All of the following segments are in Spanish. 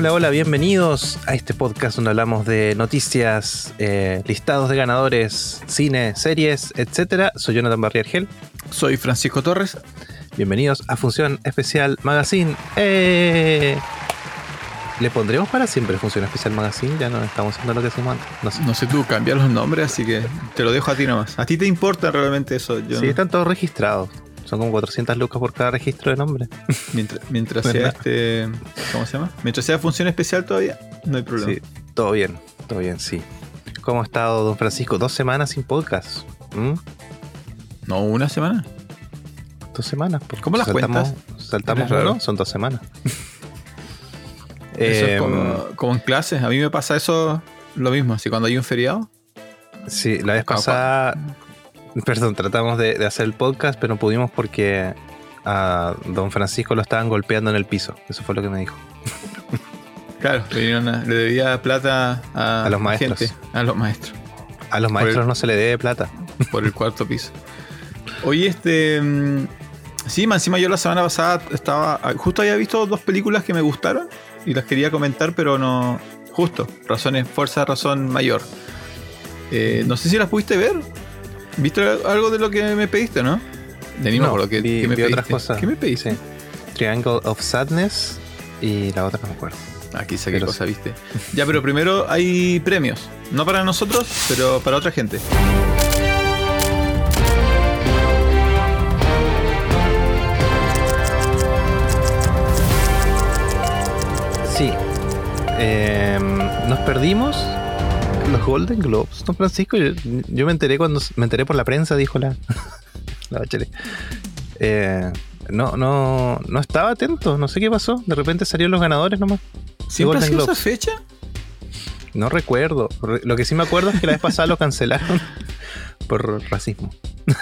Hola, hola, bienvenidos a este podcast donde hablamos de noticias, eh, listados de ganadores, cine, series, etc. Soy Jonathan Barriargel. Soy Francisco Torres. Bienvenidos a Función Especial Magazine. ¡Eh! ¿Le pondremos para siempre Función Especial Magazine? Ya no estamos haciendo lo que hacemos antes. No sé. no sé tú, cambiar los nombres, así que te lo dejo a ti nomás. ¿A ti te importa realmente eso? Yo sí, están todos registrados. Son como 400 lucas por cada registro de nombre. Mientras, mientras sea este. ¿Cómo se llama? Mientras sea función especial todavía, no hay problema. Sí, todo bien, todo bien, sí. ¿Cómo ha estado, don Francisco? Dos semanas sin podcast. ¿Mm? No, una semana. Dos semanas. ¿Cómo las saltamos, cuentas? Saltamos uno, son dos semanas. Eso es como, como en clases. A mí me pasa eso lo mismo. Así cuando hay un feriado. Sí, la vez pasada, perdón, tratamos de, de hacer el podcast, pero no pudimos porque a don Francisco lo estaban golpeando en el piso. Eso fue lo que me dijo. Claro, le, dieron a- le debía plata a, A los maestros. gente, a los maestros, A los maestros no se le debe plata. por el cuarto piso. Oye, este. mm, Sí, encima yo la semana pasada estaba. Justo había visto dos películas que me gustaron y las quería comentar, pero no. Justo, razones, fuerza, razón mayor. Eh, no sé si las pudiste ver. ¿Viste algo de lo que me pediste, no? De mí no, vi, qué me vi otras cosas. ¿Qué me pediste? Sí. Triangle of Sadness y la otra no me acuerdo. Aquí sé qué Pero cosa viste. Ya, pero primero hay premios. No para nosotros, pero para otra gente. Sí. Eh, nos perdimos los Golden Globes, don Francisco. Yo, yo me enteré cuando me enteré por la prensa, dijo la, la bachelet. Eh, no, no, no estaba atento, no sé qué pasó. De repente salieron los ganadores nomás. ¿Siempre ha sido esa fecha? No recuerdo. Re- Lo que sí me acuerdo es que la vez pasada lo cancelaron por racismo.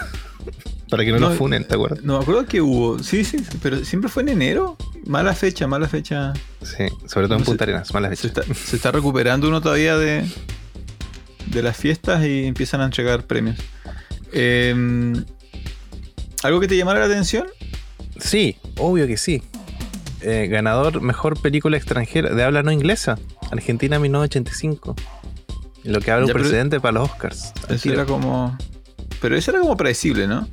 Para que no, No, nos funen, ¿te acuerdas? No me acuerdo que hubo. Sí, sí, pero siempre fue en enero. Mala fecha, mala fecha. Sí, sobre todo en No. Punta Arenas, Se fechas. está, se está recuperando uno todavía de, de las fiestas y empiezan a entregar premios. Eh, ¿Algo que te llamara la atención? Sí, obvio que sí. Eh, ganador mejor película extranjera de habla no inglesa. Argentina 1985. Lo que abre un precedente para los Oscars. Eso era como. Pero eso era como predecible, ¿no?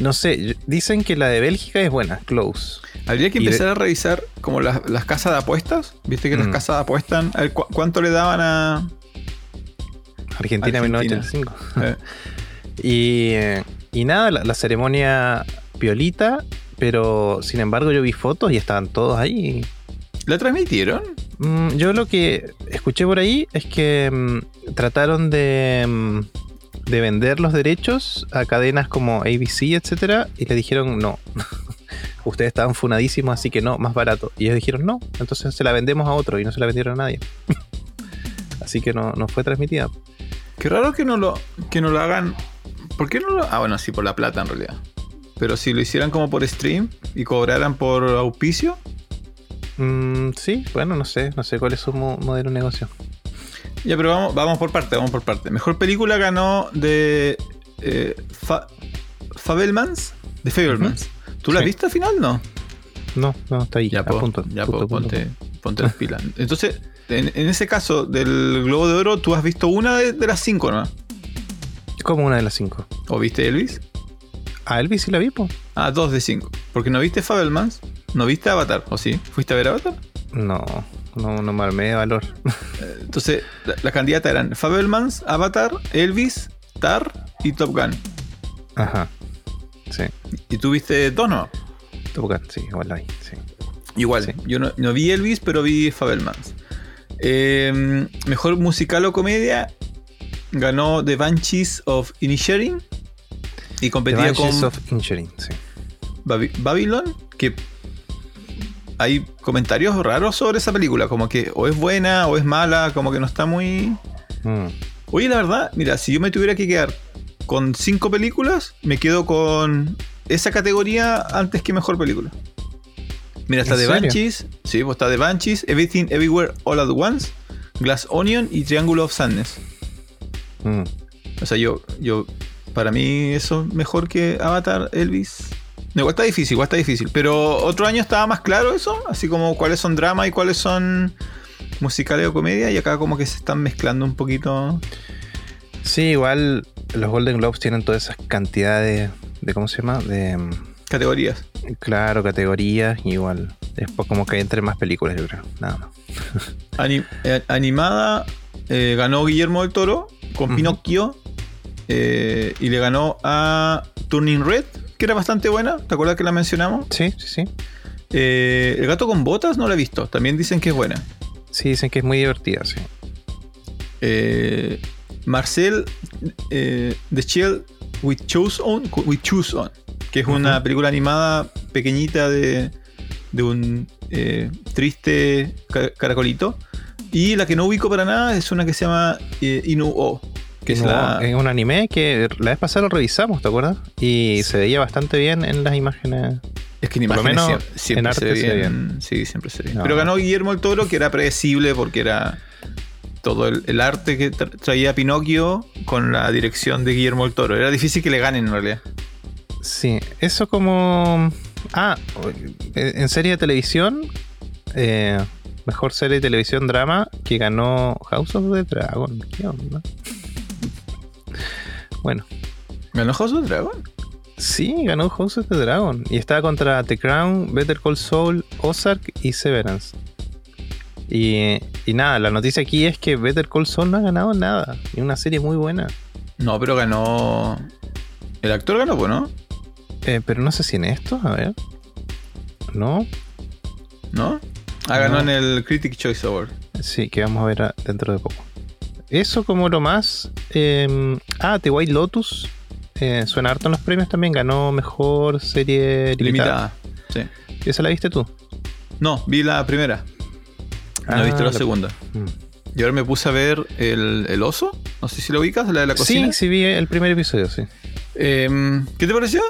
No sé, dicen que la de Bélgica es buena, Close. Habría que empezar a revisar como las, las casas de apuestas. Viste que las Mm. casas apuestan. A ver, ¿cu- ¿Cuánto le daban a.? Argentina, Argentina. 1985. eh, Y, eh, y nada, la, la ceremonia piolita, pero sin embargo yo vi fotos y estaban todos ahí. ¿La transmitieron? Mm, yo lo que escuché por ahí es que mm, trataron de, mm, de vender los derechos a cadenas como ABC, etcétera, y le dijeron no. Ustedes estaban funadísimos, así que no, más barato. Y ellos dijeron no, entonces se la vendemos a otro y no se la vendieron a nadie. así que no, no fue transmitida. Qué raro que no lo, que no lo hagan. ¿Por qué no lo.? Ah, bueno, sí, por la plata en realidad. Pero si lo hicieran como por stream y cobraran por auspicio. Mm, sí, bueno, no sé, no sé cuál es su mo- modelo de negocio. Ya, pero vamos, vamos por parte, vamos por parte. Mejor película ganó de. Eh, Fa- Fabelmans. De Fabelmans. ¿Tú la Sí. viste al final? No. No, no, está ahí. Ya, a po, punto, ya punto, po, punto, ponte, ponte las pilas. Entonces, en, en ese caso del Globo de Oro, tú has visto una de, de las cinco, ¿no? Como una de las cinco. ¿O viste Elvis? A Elvis sí la vi, po. Ah, dos de cinco. Porque no viste Fabelmans, no viste Avatar, ¿o sí? ¿Fuiste a ver Avatar? No, no, no me armé de valor. Eh, Entonces, la, la candidata eran Fabelmans, Avatar, Elvis, Tar y Top Gun. Ajá. Sí. Y tú viste dos, ¿no? Top Gun, sí, igual la vi, sí. Igual. Sí. Yo no, no vi Elvis, pero vi Fabelmans. Eh, mejor musical o comedia ganó The Banshees of Inisherin y The competía con Banshees of Inisherin, sí. Babi- Babylon, que hay comentarios raros sobre esa película, como que o es buena o es mala, como que no está muy... Mm. Oye, la verdad, mira, si yo me tuviera que quedar con cinco películas, me quedo con esa categoría antes que mejor película. Mira, está ¿En The serio? Banshees, sí, pues está The Banshees, Everything Everywhere All at Once, Glass Onion y Triangle of Sadness. Mm. O sea, yo, yo, para mí eso es mejor que Avatar, Elvis Igual está difícil, igual está difícil. Pero otro año estaba más claro eso, así como cuáles son drama y cuáles son musicales o comedia, y acá como que se están mezclando un poquito. Sí, igual los Golden Globes tienen todas esas cantidades de, ¿cómo se llama? De, mm, Categorías. claro, categorías, igual. Después como que entre más películas, yo creo, nada más. Eh, animada eh, ganó Guillermo del Toro con. Pinocchio eh, y le ganó a Turning Red, que era bastante buena. ¿Te acuerdas que la mencionamos? Sí, sí, sí. El gato con botas no la he visto. También dicen que es buena. Sí, dicen que es muy divertida, sí. Marcel The Chill with Choose On, with Choose On, que es una película animada pequeñita de, de un eh, triste ca- caracolito. Y la que no ubico para nada es una que se llama eh, Inu-O, que es la... es un anime que la vez pasada lo revisamos, ¿te acuerdas? Y se veía bastante bien en las imágenes. Es que en por lo imágenes menos siempre en arte se ve bien. Sí, siempre se ve bien. No. Pero ganó Guillermo el Toro, que era predecible porque era todo el, el arte que tra- traía Pinocchio con la dirección de Guillermo el Toro. Era difícil que le ganen en realidad. Sí, eso como... Ah, en serie de televisión, eh, mejor serie de televisión drama que ganó House of the Dragon. ¿Qué onda? Bueno, ¿Ganó House of the Dragon? sí, ganó House of the Dragon. Y estaba contra The Crown, Better Call Saul, Ozark y Severance. Y, y nada, la noticia aquí es que Better Call Saul no ha ganado nada. Y una serie muy buena. No, pero ganó. El actor ganó, pues, ¿no? Eh, pero no sé si en esto, a ver. No, ¿No? Ah, ganó No. en el Critic Choice Award. Sí, que vamos a ver a- dentro de poco. Eso como lo más. eh, ah, The White Lotus. eh, suena harto en los premios también. Ganó mejor serie limitada. Limitada. Sí. ¿Esa la viste tú? No, vi la primera. No Ah, he visto la, la- segunda. Mm. Y ahora me puse a ver el, el oso. No sé si lo ubicas, la de la cocina. Sí, sí, vi el primer episodio, sí. Em, ¿Qué te pareció?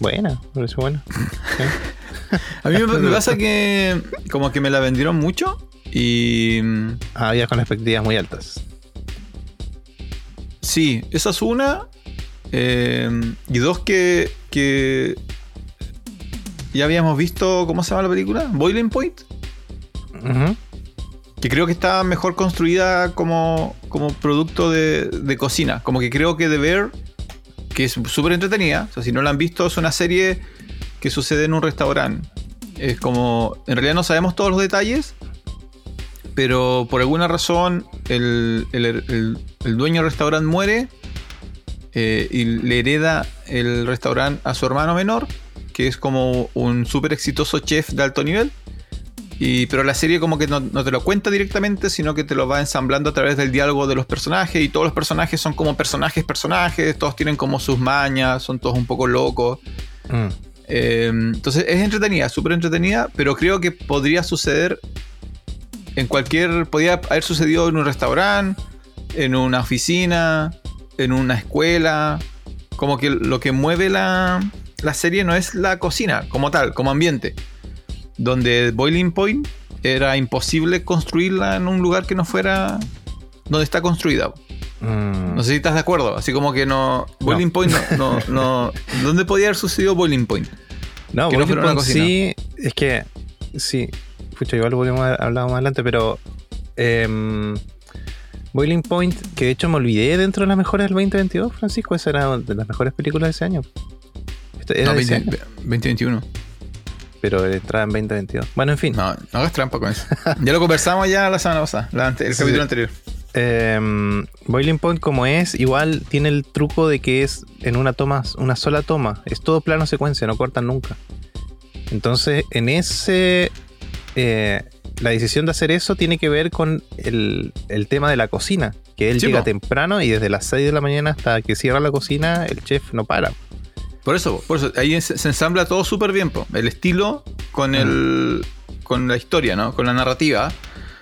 Buena, me pareció buena. Sí. A mí me, me pasa que como que me la vendieron mucho y mm, Ah, había con expectativas muy altas. sí, esa es una. Em, y dos que, que ya habíamos visto, ¿cómo se llama la película? Boiling Point. Que creo que está mejor construida como, como producto de, de cocina. Como que creo que The Bear, que es súper entretenida, o sea, si no la han visto, es una serie que sucede en un restaurante. Es como, en realidad no sabemos todos los detalles, pero por alguna razón el, el- dueño del restaurante muere eh, y le hereda el restaurante a su hermano menor, que es como un súper exitoso chef de alto nivel. Y, pero la serie como que no, no te lo cuenta directamente, sino que te lo va ensamblando a través del diálogo de los personajes. Y todos los personajes son como personajes, personajes. Todos tienen como sus mañas, son todos un poco locos. Mm. Eh, entonces es entretenida, súper entretenida, pero creo que podría suceder en cualquier. Podría haber sucedido en un restaurante, en una oficina, en una escuela. Como que lo que mueve la, la serie no es la cocina como tal, como ambiente. Donde Boiling Point era imposible construirla en un lugar que no fuera donde está construida. Mm. No sé si estás de acuerdo. Así como que no. Boiling Point no, no, no- ¿Dónde podía haber sucedido Boiling Point? No, que no Boiling una Point sí, es que sí, pucha, igual lo podríamos haber hablado más adelante, pero em, Boiling Point, que de hecho me olvidé dentro de las mejores del 2022, Francisco, esa era de las mejores películas de ese año. Era No, de ese 20 año, 2021. Pero entraba en 2022. Bueno, en fin. No, no hagas trampa con eso. ya lo conversamos ya la semana pasada, la ante- el Sí. capítulo anterior. Em, Boiling Point como es, igual tiene el truco de que es en una toma, una sola toma. Es todo plano secuencia, no cortan nunca. Entonces, en ese... eh, la decisión de hacer eso tiene que ver con el, el tema de la cocina. Que él llega temprano y desde las 6 de la mañana hasta que cierra la cocina, el chef no para. Por eso, por eso, ahí se, se ensambla todo súper bien, po. el estilo con el con la historia, ¿no? Con la narrativa,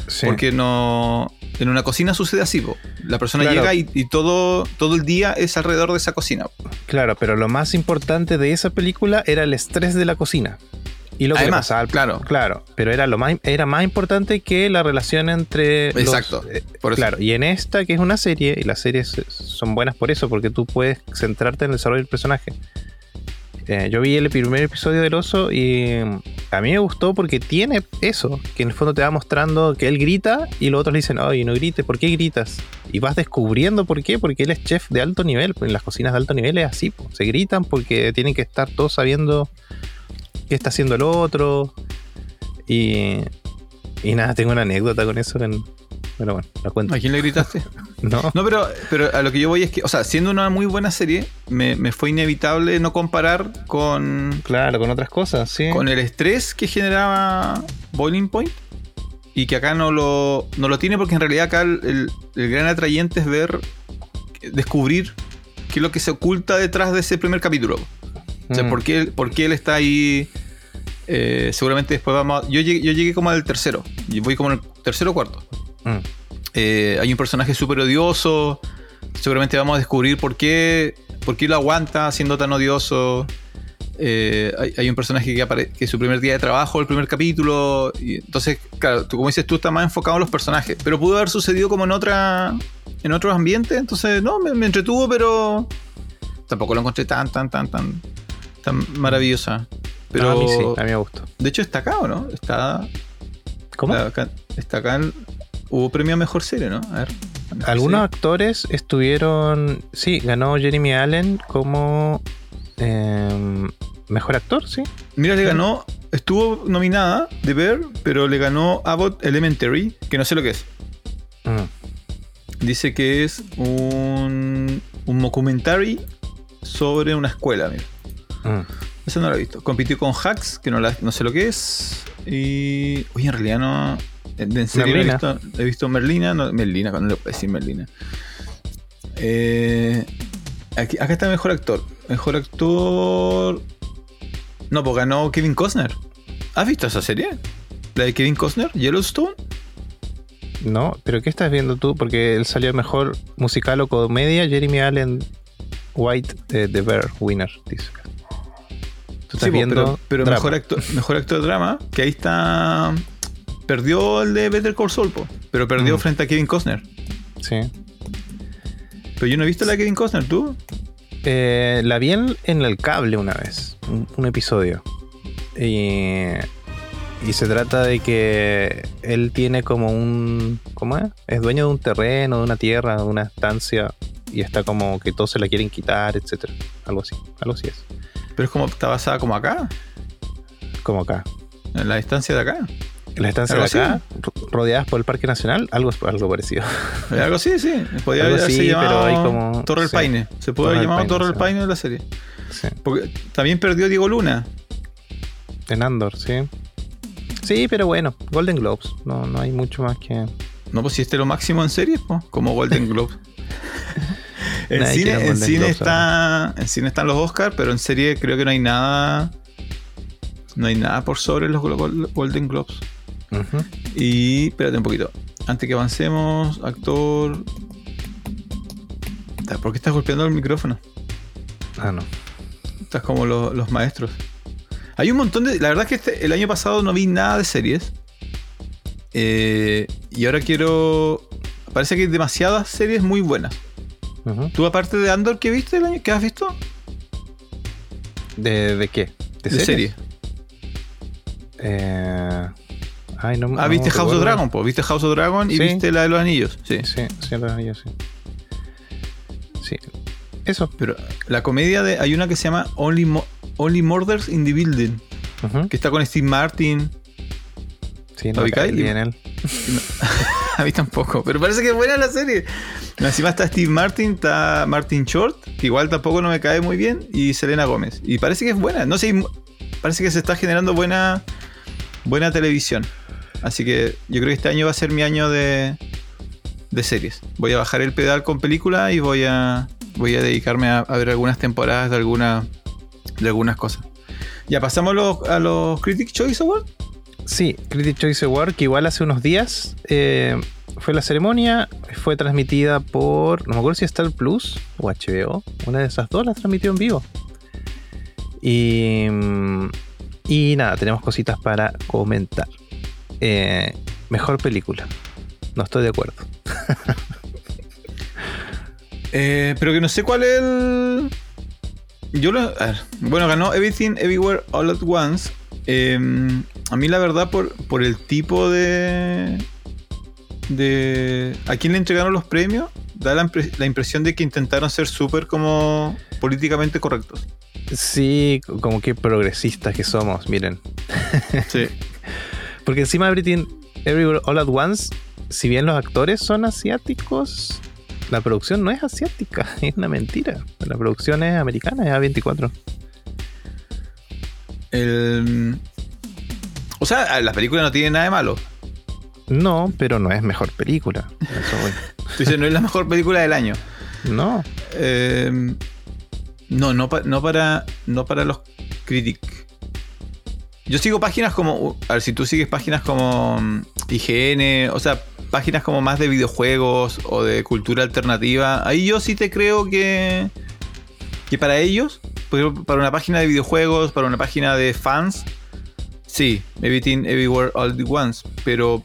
Sí. porque no en una cocina sucede así, po. la persona Claro. llega y, y todo todo el día es alrededor de esa cocina. Claro, pero lo más importante de esa película era el estrés de la cocina. Y lo que Además, pasaba al- claro. Claro, pero era lo más era más importante que la relación entre los- Exacto, eh, por eso. Claro, y en esta que es una serie y las series son buenas por eso porque tú puedes centrarte en el desarrollo del personaje. Eh, yo vi el primer episodio del oso y a mí me gustó porque tiene eso, que en el fondo te va mostrando que él grita y los otros le dicen, oye, no grites, ¿por qué gritas? Y vas descubriendo por qué, porque él es chef de alto nivel, en las cocinas de alto nivel es así, po. se gritan porque tienen que estar todos sabiendo qué está haciendo el otro. Y, y nada, tengo una anécdota con eso, en- pero bueno, la cuento. ¿A quién le gritaste? No, No, pero, pero a lo que yo voy es que, o sea, siendo una muy buena serie, me, me fue inevitable no comparar con, claro, con otras cosas, sí. con el estrés que generaba Boiling Point y que acá no lo, no lo tiene porque en realidad acá el, el- el gran atrayente es ver, descubrir qué es lo que se oculta detrás de ese primer capítulo. O sea, Mm. ¿por qué, él- por qué él está ahí? Eh, seguramente después vamos a- yo, llegué, yo llegué como al tercero. Y voy como en el tercero o cuarto. Mm. Eh, hay un personaje súper odioso. Seguramente vamos a descubrir por qué, por qué lo aguanta siendo tan odioso. Eh, hay, hay un personaje que, apare- que es su primer día de trabajo, el primer capítulo. Y entonces, claro, tú como dices, tú estás más enfocado en los personajes. Pero pudo haber sucedido como en otra. en otros ambientes. Entonces, no, me, me entretuvo, pero. Tampoco lo encontré tan, tan, tan, tan. tan maravillosa. Pero. No, a mí sí, a mí me gustó. De hecho, está acá, ¿o no? Está. ¿Cómo? Acá- está acá. el- hubo premio a mejor serie, ¿no? A ver. Algunos actores estuvieron. Sí, ganó Jeremy Allen como em, mejor actor, sí. Mira, le ganó. Estuvo nominada de Bear, pero le ganó Abbott Elementary, que no sé lo que es. Mm, Dice que es un, un documentary sobre una escuela, mira. mm. Eso no lo he visto. Compitió con Hacks, que no, la- no sé lo que es. Y. Oye, en realidad no. En serio he visto, he visto Merlina. No, Merlina, no le puedo decir Merlina. Eh, aquí- acá está mejor actor. Mejor actor. No, pues ganó Kevin Costner. ¿Has visto esa serie? La de Kevin Costner, Yellowstone. No, pero ¿qué estás viendo tú? Porque él salió mejor musical o comedia. Jeremy Allen White de The Bear Winner, dice. acá. Tú estás Sí, pues, viendo. pero, mejor, actor, mejor actor de drama, que ahí está. Perdió el de Better Call Saul, po, pero perdió Mm. frente a Kevin Costner. Sí. Pero yo no he visto la de Kevin Costner, ¿tú? Eh, la vi en, en el cable una vez, un, un episodio. Y, y se trata de que él tiene como un. ¿Cómo es? Es dueño de un terreno, de una tierra, de una estancia. Y está como que todos se la quieren quitar, etcétera. Algo así. Algo así es. Pero es como, está basada como acá, Como acá. en la distancia de acá. En la estancia de acá, ro- rodeadas por el Parque Nacional, algo, algo parecido. Algo así, sí. Podría Algo haberse así, llamado pero hay como- Torre del sí. Paine. Se puede haber llamado Torre del sí. Paine de la serie. Sí. Porque también perdió Diego Luna. En Andor, sí. Sí, pero bueno, Golden Globes. No, no hay mucho más que. No, pues si este es lo máximo en series, pues, como Golden Globe. en Nadie cine, en Golden cine Globes está. En cine están los Oscars, pero en serie creo que no hay nada. No hay nada por sobre los Gol- Golden Globes. Ujú. Y. Espérate un poquito. Antes que avancemos, actor. ¿Por qué estás golpeando el micrófono? Ah, no. Estás como lo- los maestros. Hay un montón de. La verdad es que este- el año pasado no vi nada de series. Eh, y ahora quiero. Parece que hay demasiadas series muy buenas. Ujú. ¿Tú, aparte de Andor, qué viste el año? ¿Qué has visto? ¿De, de qué? ¿De, De series? serie. Eh... Ay, no, Ah, no viste House of. Dragon, pues. Viste House of Dragon y Sí. viste la de los anillos. Sí. Sí, sí, los anillos, sí. Sí. Eso. Pero la comedia de. Hay una que se llama Only, Mo- Only Murders in the Building. Que está con Steve Martin. Sí, ¿Lo no cae bien él. A mí tampoco, pero parece que es buena la serie. Encima está Steve Martin, está Martin Short, que igual tampoco no me cae muy bien, y Selena Gómez. Y parece que es buena. No sé, parece que se está generando buena, buena televisión. Así que yo creo que este año va a ser mi año de, de series. Voy a bajar el pedal con película y voy a, voy a dedicarme a, ver algunas temporadas de, alguna, de algunas cosas. Ya pasamos a los Critic Choice Awards. Sí, Critic Choice Award, que igual hace unos días eh, fue la ceremonia, fue transmitida por, no me acuerdo si Star Plus o HBO, una de esas dos la transmitió en vivo. Y, mm, y nada, tenemos cositas para comentar. Eh, mejor película. No estoy de acuerdo. Eh, pero que no sé cuál es el. yo lo. bueno, ganó Everything Everywhere All at Once. Eh, a mí, la verdad, por, por el tipo de. de. a quién le entregaron los premios, da la impresión de que intentaron ser súper como políticamente correctos. Sí, como que progresistas que somos, miren. Sí. Porque encima Everything Everywhere All at Once, si bien los actores son asiáticos, la producción no es asiática, es una mentira. La producción es americana, es A24. El- o sea, la película no tiene nada de malo. No, pero no es mejor película. Eso voy. Entonces, no es la mejor película del año. No, Eh, no, no, pa- no para, no para los críticos. Yo sigo páginas como. A ver, si tú sigues páginas como mm, IGN, o sea, páginas como más de videojuegos o de cultura alternativa, ahí yo sí te creo que. que para ellos, para una página de videojuegos, para una página de fans, sí, Everything Everywhere All at Once, pero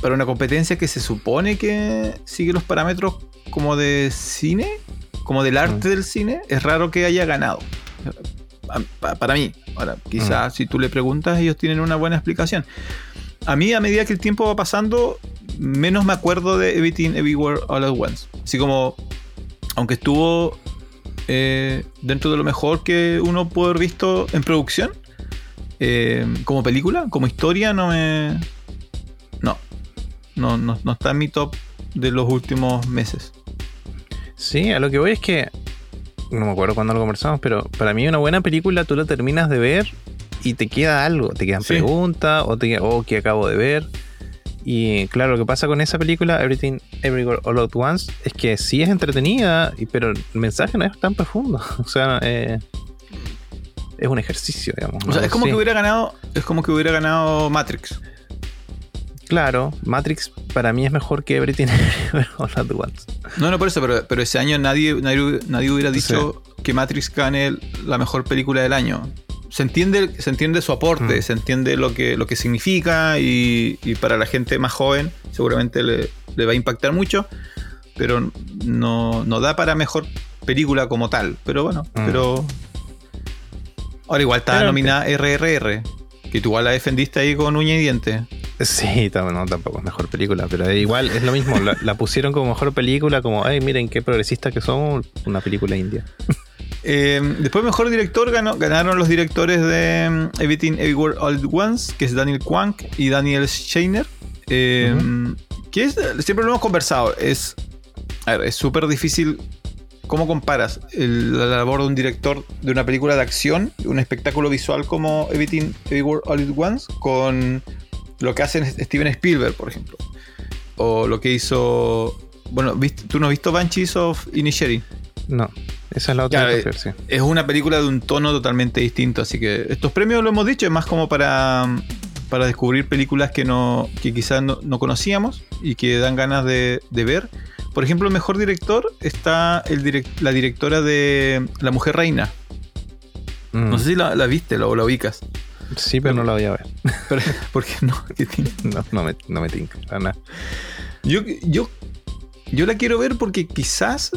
para una competencia que se supone que sigue los parámetros como de cine, como del arte Mm. del cine, es raro que haya ganado. Pa- pa- Para mí. Ahora, quizás si tú le preguntas, ellos tienen una buena explicación. A mí, a medida que el tiempo va pasando, menos me acuerdo de Everything Everywhere All at Once. Así como, aunque estuvo eh, dentro de lo mejor que uno puede haber visto en producción, eh, como película, como historia, no me. No. No, no, no está en mi top de los últimos meses. Sí, a lo que voy es que, no me acuerdo cuándo lo conversamos, pero para mí una buena película tú la terminas de ver y te queda algo, te quedan Sí. preguntas o te queda, oh, que acabo de ver. Y claro, lo que pasa con esa película, Everything Everywhere All at Once, es que sí es entretenida, pero el mensaje no es tan profundo. O sea, eh, es un ejercicio, digamos. O sea, es como Sí. que hubiera ganado. Es como que hubiera ganado Matrix. Claro, Matrix para mí es mejor que Everything Everywhere All at Once. No, no por eso, pero, pero ese año nadie, nadie, nadie hubiera dicho que Matrix gane la mejor película del año. Se entiende, se entiende su aporte, Mm. se entiende lo que, lo que significa y, y para la gente más joven seguramente le, le va a impactar mucho, pero no, no da para mejor película como tal. Pero bueno, Mm. pero... Ahora igual está Pero- nominada RRR, que tú igual la defendiste ahí con uña y diente. Sí, no, tampoco es mejor película, pero igual es lo mismo. La, la pusieron como mejor película, como, ay, miren qué progresistas que somos, una película india. Eh, después, mejor director ganó- ganaron los directores de mm, Everything Everywhere All at Once, que es Daniel Kwan y Daniel Scheiner. Eh, Que es, siempre lo hemos conversado. Es a ver, es súper difícil. ¿Cómo comparas el- la labor de un director de una película de acción, un espectáculo visual como Everything Everywhere All at Once, con lo que hace Steven Spielberg, por ejemplo? O lo que hizo. Bueno, ¿viste- ¿tú no has visto Banshees of Inisherin? No, esa es la otra Claro, sí. es una película de un tono totalmente distinto. Así que estos premios lo hemos dicho, es más como para, para descubrir películas que no que quizás no, no conocíamos y que dan ganas de, de ver. Por ejemplo, el mejor director está el direc- la directora de La Mujer Reina. Mm, No sé si la, la viste o la ubicas. Sí, pero no la voy a ver. Pero, porque no. No, no me, no me tinca, nada. Yo, yo, yo la quiero ver porque quizás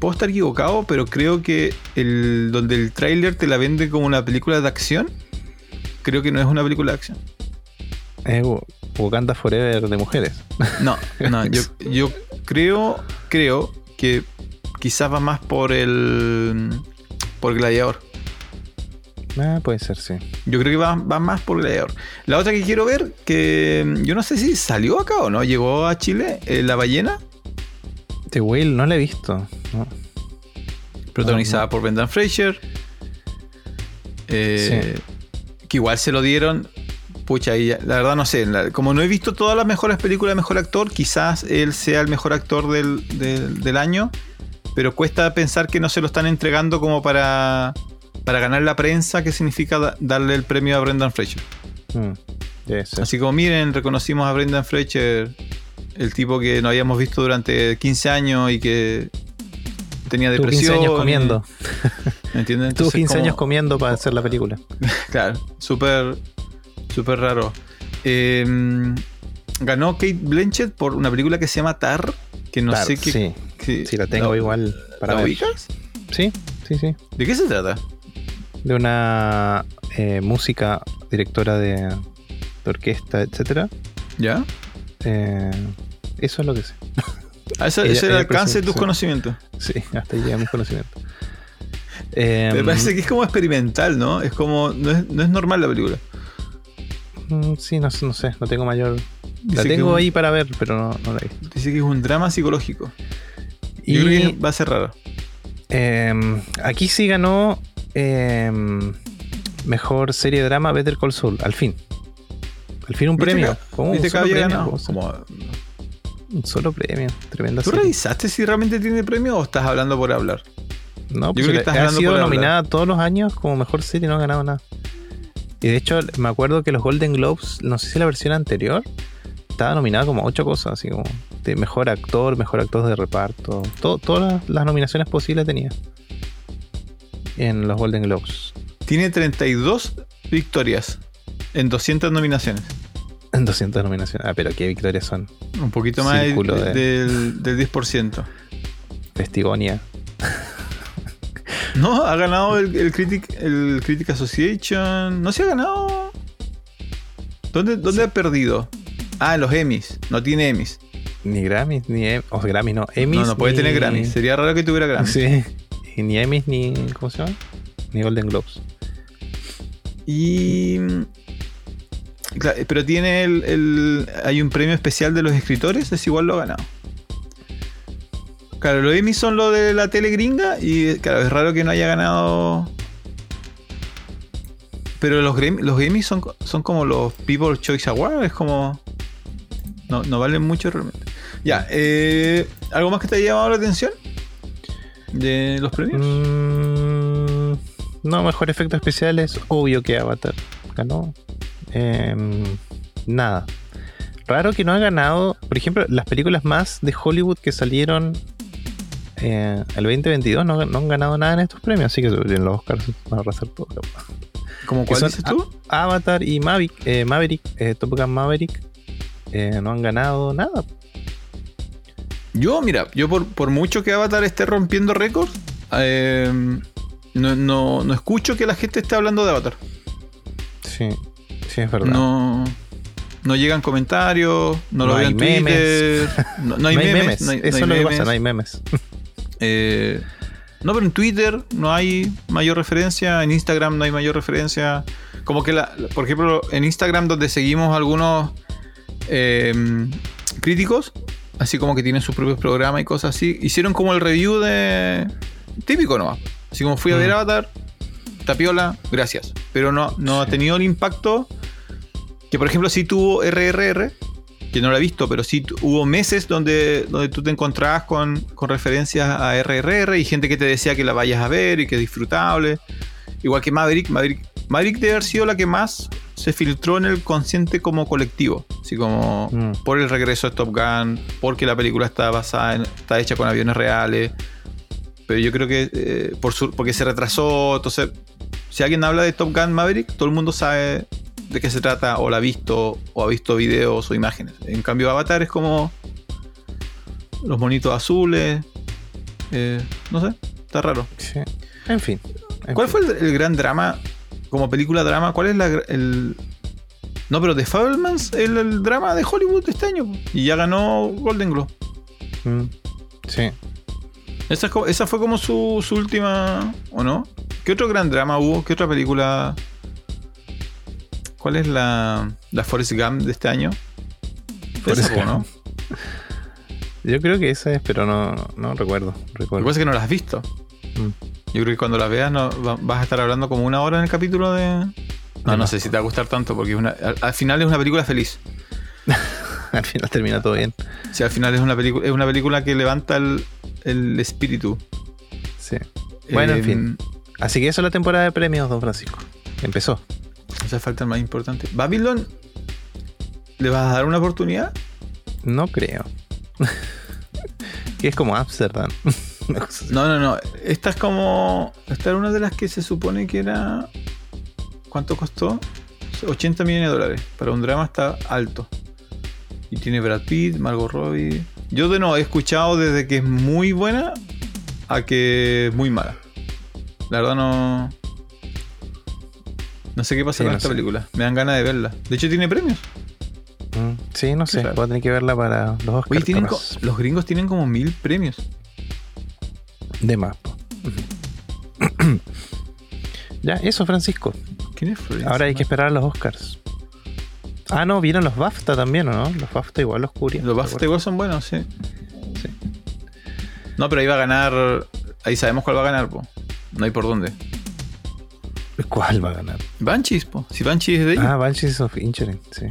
puedo estar equivocado, pero creo que el donde el tráiler te la vende como una película de acción, creo que no es una película de acción. Es Wakanda Forever de mujeres. No, no, yo, yo creo, creo que quizás va más por el por Gladiador. Ah, puede ser, sí. Yo creo que va, va más por Gladiador. La otra que quiero ver, que mm, yo no sé si salió acá o no, llegó a Chile, eh, La Ballena, The Whale no la he visto. no. protagonizada por Brendan Fraser. Eh, Que igual se lo dieron. Pucha, y la verdad no sé. como no he visto todas las mejores películas de mejor actor, quizás él sea el mejor actor del, del- del año. Pero cuesta pensar que no se lo están entregando como para, para ganar la prensa, que significa da- darle el premio a Brendan. Mm, debe ser. Así como miren, reconocimos a Brendan Fraser, el tipo que no habíamos visto durante 15 años y que tenía Tuvo depresión. 15 años comiendo. ¿Me entienden? Tuvo Entonces, 15 como- años comiendo para hacer la película. Claro, súper, súper raro. Eh, ganó Kate Blanchett por una película que se llama Tar, que no sé qué. sí, qué- sí, la tengo ¿la- igual para ¿La ver. ubicas? Sí, sí, sí. ¿De qué se trata? De una eh, música, directora de, de orquesta, etcétera. ¿Ya? Eh, eso es lo que sé. Ah, ese, Ella- ese era el alcance de tus conocimientos. Sí, hasta ahí llega mi conocimiento. Eh, Me parece que es como experimental, ¿no? Es como. No es, no es normal la película. mm, Sí, no, sé- no sé, no tengo mayor. La Dice tengo un- ahí para ver, pero no, no la he visto. Dice que es un drama psicológico. Y Yo creo que va a ser raro. eh, aquí sí ganó eh, mejor serie de drama Better Call Saul, al fin. Al fin un ¿Viste premio. ¿Cómo? ¿Viste Un solo premio, ganado? po, sí. Como- Un solo premio. Tremenda ¿Tú serie. revisaste si realmente tiene premio o estás hablando por hablar? No, Yo pues creo que estás ha sido hablar. nominada todos los años como mejor serie y no ha ganado nada. Y de hecho, me acuerdo que los Golden Globes, no sé si la versión anterior, estaba nominada como ocho cosas, así como de mejor actor, mejor actor de reparto. todo- todas las nominaciones posibles tenía en los Golden Globes. Tiene 32 victorias en 200 nominaciones. En 200 nominaciones. Ah, pero qué victorias son. Un poquito más Círculo de- de- del, del 10%. Festigonia. No, ha ganado el, el Critic, el Critic Association. No se ha ganado. ¿Dónde, dónde ha perdido? Ah, los Emmys. No tiene Emmys. Ni Grammys, ni Em- o Grammys no. Emmys. no, no puede ni- tener Grammys. Sería raro que tuviera Grammys. Sí. Ni Emmys ni. ¿Cómo se llama? Ni Golden Globes. Y. claro, pero tiene el, el- Hay un premio especial de los escritores, es igual lo ha ganado. Claro, los Emmys son lo de la tele gringa y claro, es raro que no haya ganado. Pero los, los Emmys son, son como los People's Choice Awards, es como. No, no valen mucho realmente. Ya, eh, ¿algo más que te haya llamado la atención? De los premios. Mm, no, mejor efectos especiales. Obvio que Avatar ganó. Em, nada. Raro que no ha ganado. Por ejemplo, las películas más de Hollywood que salieron eh, el 2022 no, no han ganado nada en estos premios. Así que en los Oscars van a arrasar todo. ¿Cómo cuál dices tú? Avatar y Mavic, eh, Maverick, eh, Top Gun Maverick, eh, no han ganado nada. Yo, mira, yo por, por mucho que Avatar esté rompiendo récords, eh, no, no, no escucho que la gente esté hablando de Avatar. Sí, sí, es verdad. No, no llegan comentarios, no, lo No Twitter. memes. No, no hay memes. no hay- no Eso memes. pasa, no hay memes. Eh, no, pero en Twitter no hay mayor referencia, en Instagram no hay mayor referencia. Como que, la, por ejemplo, en Instagram donde seguimos algunos eh, críticos, así como que tienen sus propios programas y cosas así, hicieron como el review de... Típico nomás. Así como fui a ver Mm. Avatar, Tapiola, gracias. Pero no, no ha tenido el impacto que, por ejemplo, sí tuvo RRR, que no lo he visto, pero sí hubo meses donde, donde tú te encontrabas con, con referencias a RRR y gente que te decía que la vayas a ver y que es disfrutable. Igual que Maverick, Maverick, Maverick debe haber sido la que más se filtró en el consciente como colectivo. Así como Mm. por el regreso de Top Gun, porque la película está basada en, está hecha con aviones reales. Pero yo creo que eh, por su- porque se retrasó. Entonces, si alguien habla de Top Gun Maverick, todo el mundo sabe de qué se trata, o la ha visto, o ha visto videos o imágenes. En cambio, Avatar es como los monitos azules. eh, no sé, está raro. Sí. En fin. en ¿Cuál fin. fue el, el gran drama, como película drama? ¿Cuál es la, el... No, pero The Fablemans el, el drama de Hollywood de este año. Y ya ganó Golden Globe. Mm, Sí. Esa, es esa fue como su, su última, ¿o no? ¿Qué otro gran drama hubo? ¿Qué otra película? ¿Cuál es la, la Forrest Gump de este año? Forrest esa, po, ¿no? Gump. Yo creo que esa es, pero no, no recuerdo. Lo que recuerdo. pasa es que no la has visto. Mm. Yo creo que cuando la veas no, va- vas a estar hablando como una hora en el capítulo de... No, no sé si te va a gustar tanto porque es una- al, al final es una película feliz. Al final termina todo bien. Sí, al final es una, película es una película que levanta el, el espíritu. Sí. Bueno, en fin. Así que eso es la temporada de premios, don Francisco. Empezó. Esa falta el más importante. ¿Babylon le vas a dar una oportunidad? No creo. que es como Amsterdam. Una cosa así. No, no, no. Esta es como. Esta era una de las que se supone que era. ¿Cuánto costó? 80 millones de dólares. Para un drama está alto. Y tiene Brad Pitt, Margot Robbie. Yo de nuevo he escuchado desde que es muy buena a que es muy mala. La verdad no. No sé qué pasa Sí, con no esta sé. película. Me dan ganas de verla. De hecho, tiene premios. Mm, Sí, no sé. Voy a tener que verla para los Oscars. Oye, tienen los gringos tienen como mil premios. De más. ya, eso, Francisco. ¿Quién es Florence? Ahora hay que esperar a los Oscars. Ah, no, vieron los BAFTA también, ¿o no? Los BAFTA igual los cubrían. Los ¿te BAFTA igual son buenos, sí. Sí. No, pero ahí va a ganar. Ahí sabemos cuál va a ganar, po. No hay por dónde. ¿Cuál va a ganar? Banshees, po. Si Banshees es de ellos. Ah, Banshees of Inisherin, sí.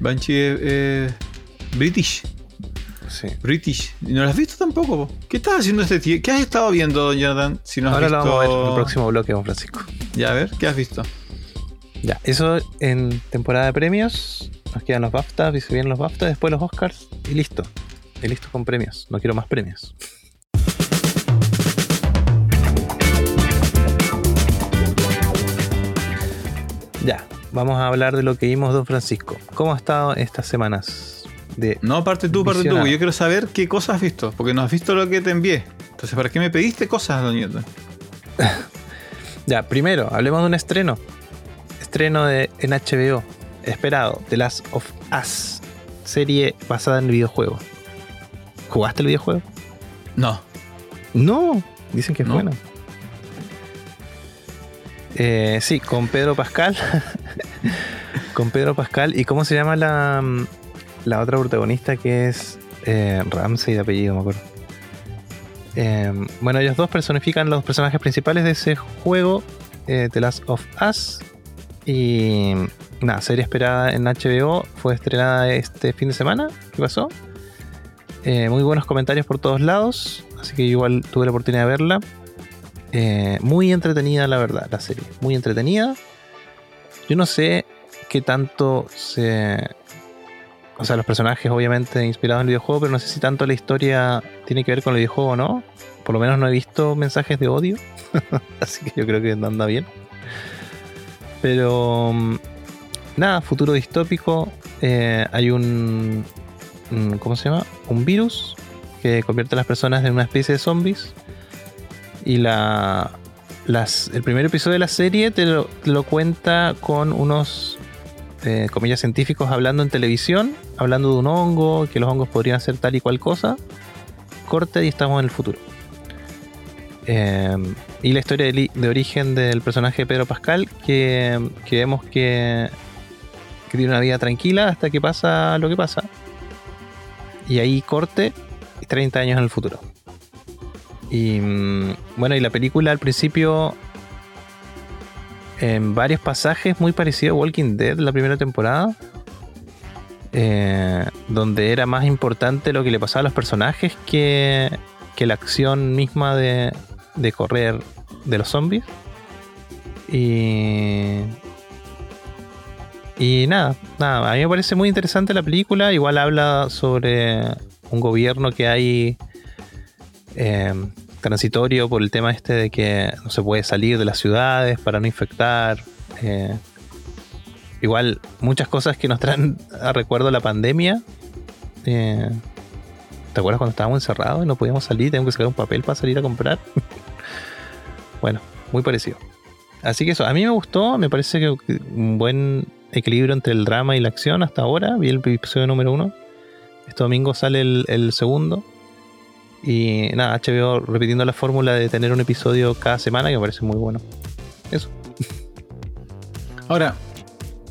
Banshees es eh, British. Sí. British. ¿Y no lo has visto tampoco, po? ¿Qué estás haciendo este tío? ¿Qué has estado viendo, don Jonathan? Si no has Ahora lo visto... vamos a ver en el próximo bloque, don Francisco. Ya, a ver, ¿qué has visto? Ya, eso en temporada de premios. Nos quedan los BAFTA, se vienen los BAFTA, después los Oscars y listo. Y listo con premios. No quiero más premios. Ya, vamos a hablar de lo que vimos, don Francisco. ¿Cómo ha estado estas semanas? De... No, parte tú, parte tú. Yo quiero saber qué cosas has visto. Porque no has visto lo que te envié. Entonces, ¿para qué me pediste cosas, don? Ya, primero, hablemos de un estreno. Estreno de, en HBO, esperado, The Last of Us, serie basada en el videojuego. ¿Jugaste el videojuego? No. No, dicen que es No. bueno. Eh, sí, con Pedro Pascal. con Pedro Pascal. ¿Y cómo se llama la, mm, la otra protagonista que es eh, Ramsey de apellido, me acuerdo? Eh, bueno, ellos dos personifican los personajes principales de ese juego, eh, The Last of Us. Y nada, serie esperada en HBO, fue estrenada este fin de semana. ¿Qué pasó? Eh, muy buenos comentarios por todos lados, así que igual tuve la oportunidad de verla. Eh, muy entretenida, la verdad, la serie. Muy entretenida. Yo no sé qué tanto se. O sea, los personajes, obviamente, inspirados en el videojuego, pero no sé si tanto la historia tiene que ver con el videojuego o no. Por lo menos no he visto mensajes de odio. así que yo creo que anda bien. Pero. mm, Nada, futuro distópico. eh, hay un. ¿Cómo se llama? Un virus que convierte a las personas en una especie de zombies. Y la. Las, el primer episodio de la serie te lo cuenta con unos eh, comillas científicos hablando en televisión, hablando de un hongo, que los hongos podrían hacer tal y cual cosa. Corte y estamos en el futuro. Eh, y la historia de, de origen del personaje de Pedro Pascal, que, que vemos que, que tiene una vida tranquila hasta que pasa lo que pasa. Y ahí corte y 30 años en el futuro. Y mm, bueno, y la película al principio, en varios pasajes, muy parecido a Walking Dead, la primera temporada, eh, donde era más importante lo que le pasaba a los personajes que, que la acción misma de, de correr de los zombies. Y. Y nada, nada, a mí me parece muy interesante la película. Igual habla sobre un gobierno que hay eh, transitorio por el tema este de que no se puede salir de las ciudades para no infectar. eh, igual muchas cosas que nos traen a recuerdo la pandemia. eh, ¿Te acuerdas cuando estábamos encerrados y no podíamos salir? Teníamos que sacar un papel para salir a comprar. bueno, muy parecido. Así que eso, a mí me gustó, me parece que un buen equilibrio entre el drama y la acción hasta ahora. Vi el episodio número uno. Este domingo sale el, el segundo. Y nada, HBO repitiendo la fórmula de tener un episodio cada semana que me parece muy bueno. Eso. Ahora,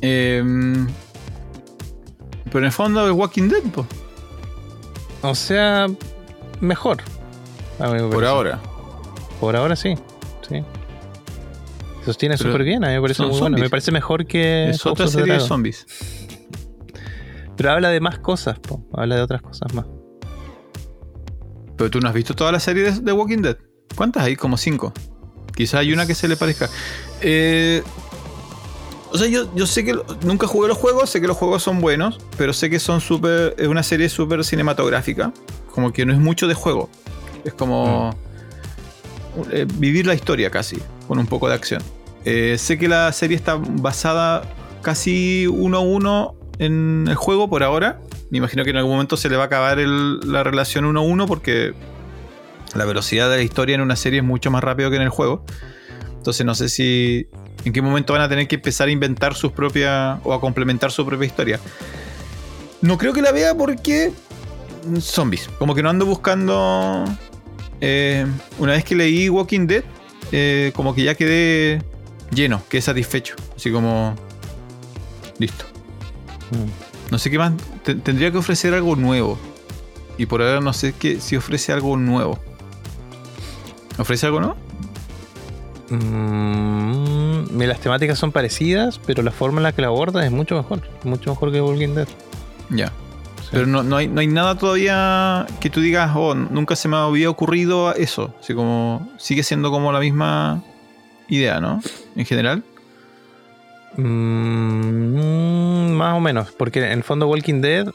em, pero en el fondo es Walking Dead, po, O sea, mejor. Por ahora. Por ahora sí. Sí. Se sostiene súper bien, a mí me parece muy bueno. Me parece mejor que. es otra serie de zombies. Pero habla de más cosas, po. habla de otras cosas más. Pero tú no has visto toda la serie de, de Walking Dead. ¿Cuántas hay? Como cinco. Quizá hay una que se le parezca. Eh, o sea, yo, yo sé que nunca jugué los juegos, sé que los juegos son buenos, pero sé que son súper. Es una serie súper cinematográfica. Como que no es mucho de juego. Es como. eh, vivir la historia casi, con un poco de acción. Eh, sé que la serie está basada casi uno a uno en el juego por ahora. Me imagino que en algún momento se le va a acabar la relación uno a uno porque la velocidad de la historia en una serie es mucho más rápido que en el juego. Entonces no sé si en qué momento van a tener que empezar a inventar sus propias o a complementar su propia historia. No creo que la vea porque zombies. Como que no ando buscando. eh, una vez que leí Walking Dead, eh, como que ya quedé lleno, quedé satisfecho. Así como. Listo. Mm. No sé qué más. te- tendría que ofrecer algo nuevo. Y por ahora no sé qué, si ofrece algo nuevo. ¿Ofrece algo nuevo? Mm, las temáticas son parecidas, pero la forma en la que la aborda es mucho mejor. Mucho mejor que Walking Dead. Ya. Sí. Pero no, no hay, no hay nada todavía que tú digas, oh, nunca se me había ocurrido eso. Así como. Sigue siendo como la misma idea, ¿no? En general. Mm, más o menos, porque en el fondo Walking Dead,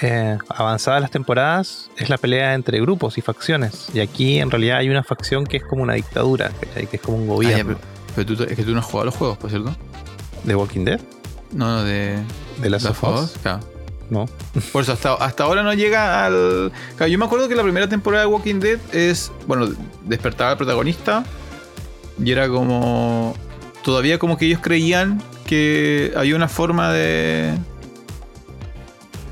eh, avanzadas las temporadas, es la pelea entre grupos y facciones. Y aquí en realidad hay una facción que es como una dictadura, ¿cachai? que es como un Ah, ya, gobierno. pero, pero tú, es que tú no has jugado los juegos, ¿por cierto? ¿De Walking Dead? No, no, de. ¿De las? Us, claro. No. Por eso, hasta, hasta ahora no llega al. Claro, yo me acuerdo que la primera temporada de Walking Dead es. Bueno, despertaba al protagonista. Y era como. Todavía como que ellos creían que había una forma de.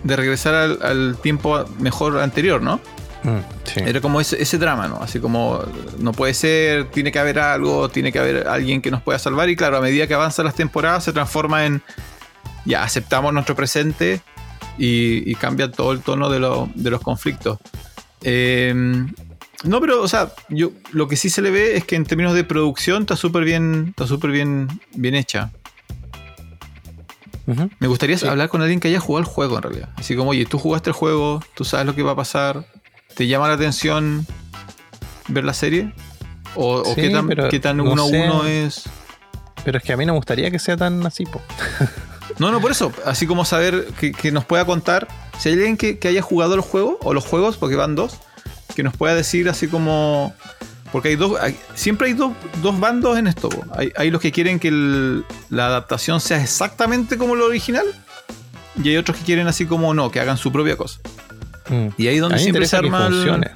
de regresar al, al tiempo mejor anterior, ¿no? Mm, sí. Era como ese, ese drama, ¿no? Así como. No puede ser, tiene que haber algo, tiene que haber alguien que nos pueda salvar. Y claro, a medida que avanzan las temporadas se transforma en. Ya, aceptamos nuestro presente y, y cambia todo el tono de, lo- de los conflictos. Eh, no, pero, o sea, yo lo que sí se le ve es que en términos de producción está súper bien, está súper bien, bien hecha. Me gustaría Sí. hablar con alguien que haya jugado el juego en realidad. Así como, oye, tú jugaste el juego, tú sabes lo que va a pasar, ¿te llama la atención ver la serie? ¿O, qué tan, pero qué tan no uno a uno es? Pero es que a mí no me gustaría que sea tan así, po. No, no, por eso. Así como saber que, que nos pueda contar. Si hay alguien que, que haya jugado el juego, o los juegos, porque van dos, que nos pueda decir así como. Porque hay dos. hay- siempre hay dos, dos bandos en esto. Hay, hay los que quieren que el- la adaptación sea exactamente como lo original. Y hay otros que quieren así como no, que hagan su propia cosa. Mm. Y ahí es donde siempre se interesa que arma. el- funcione.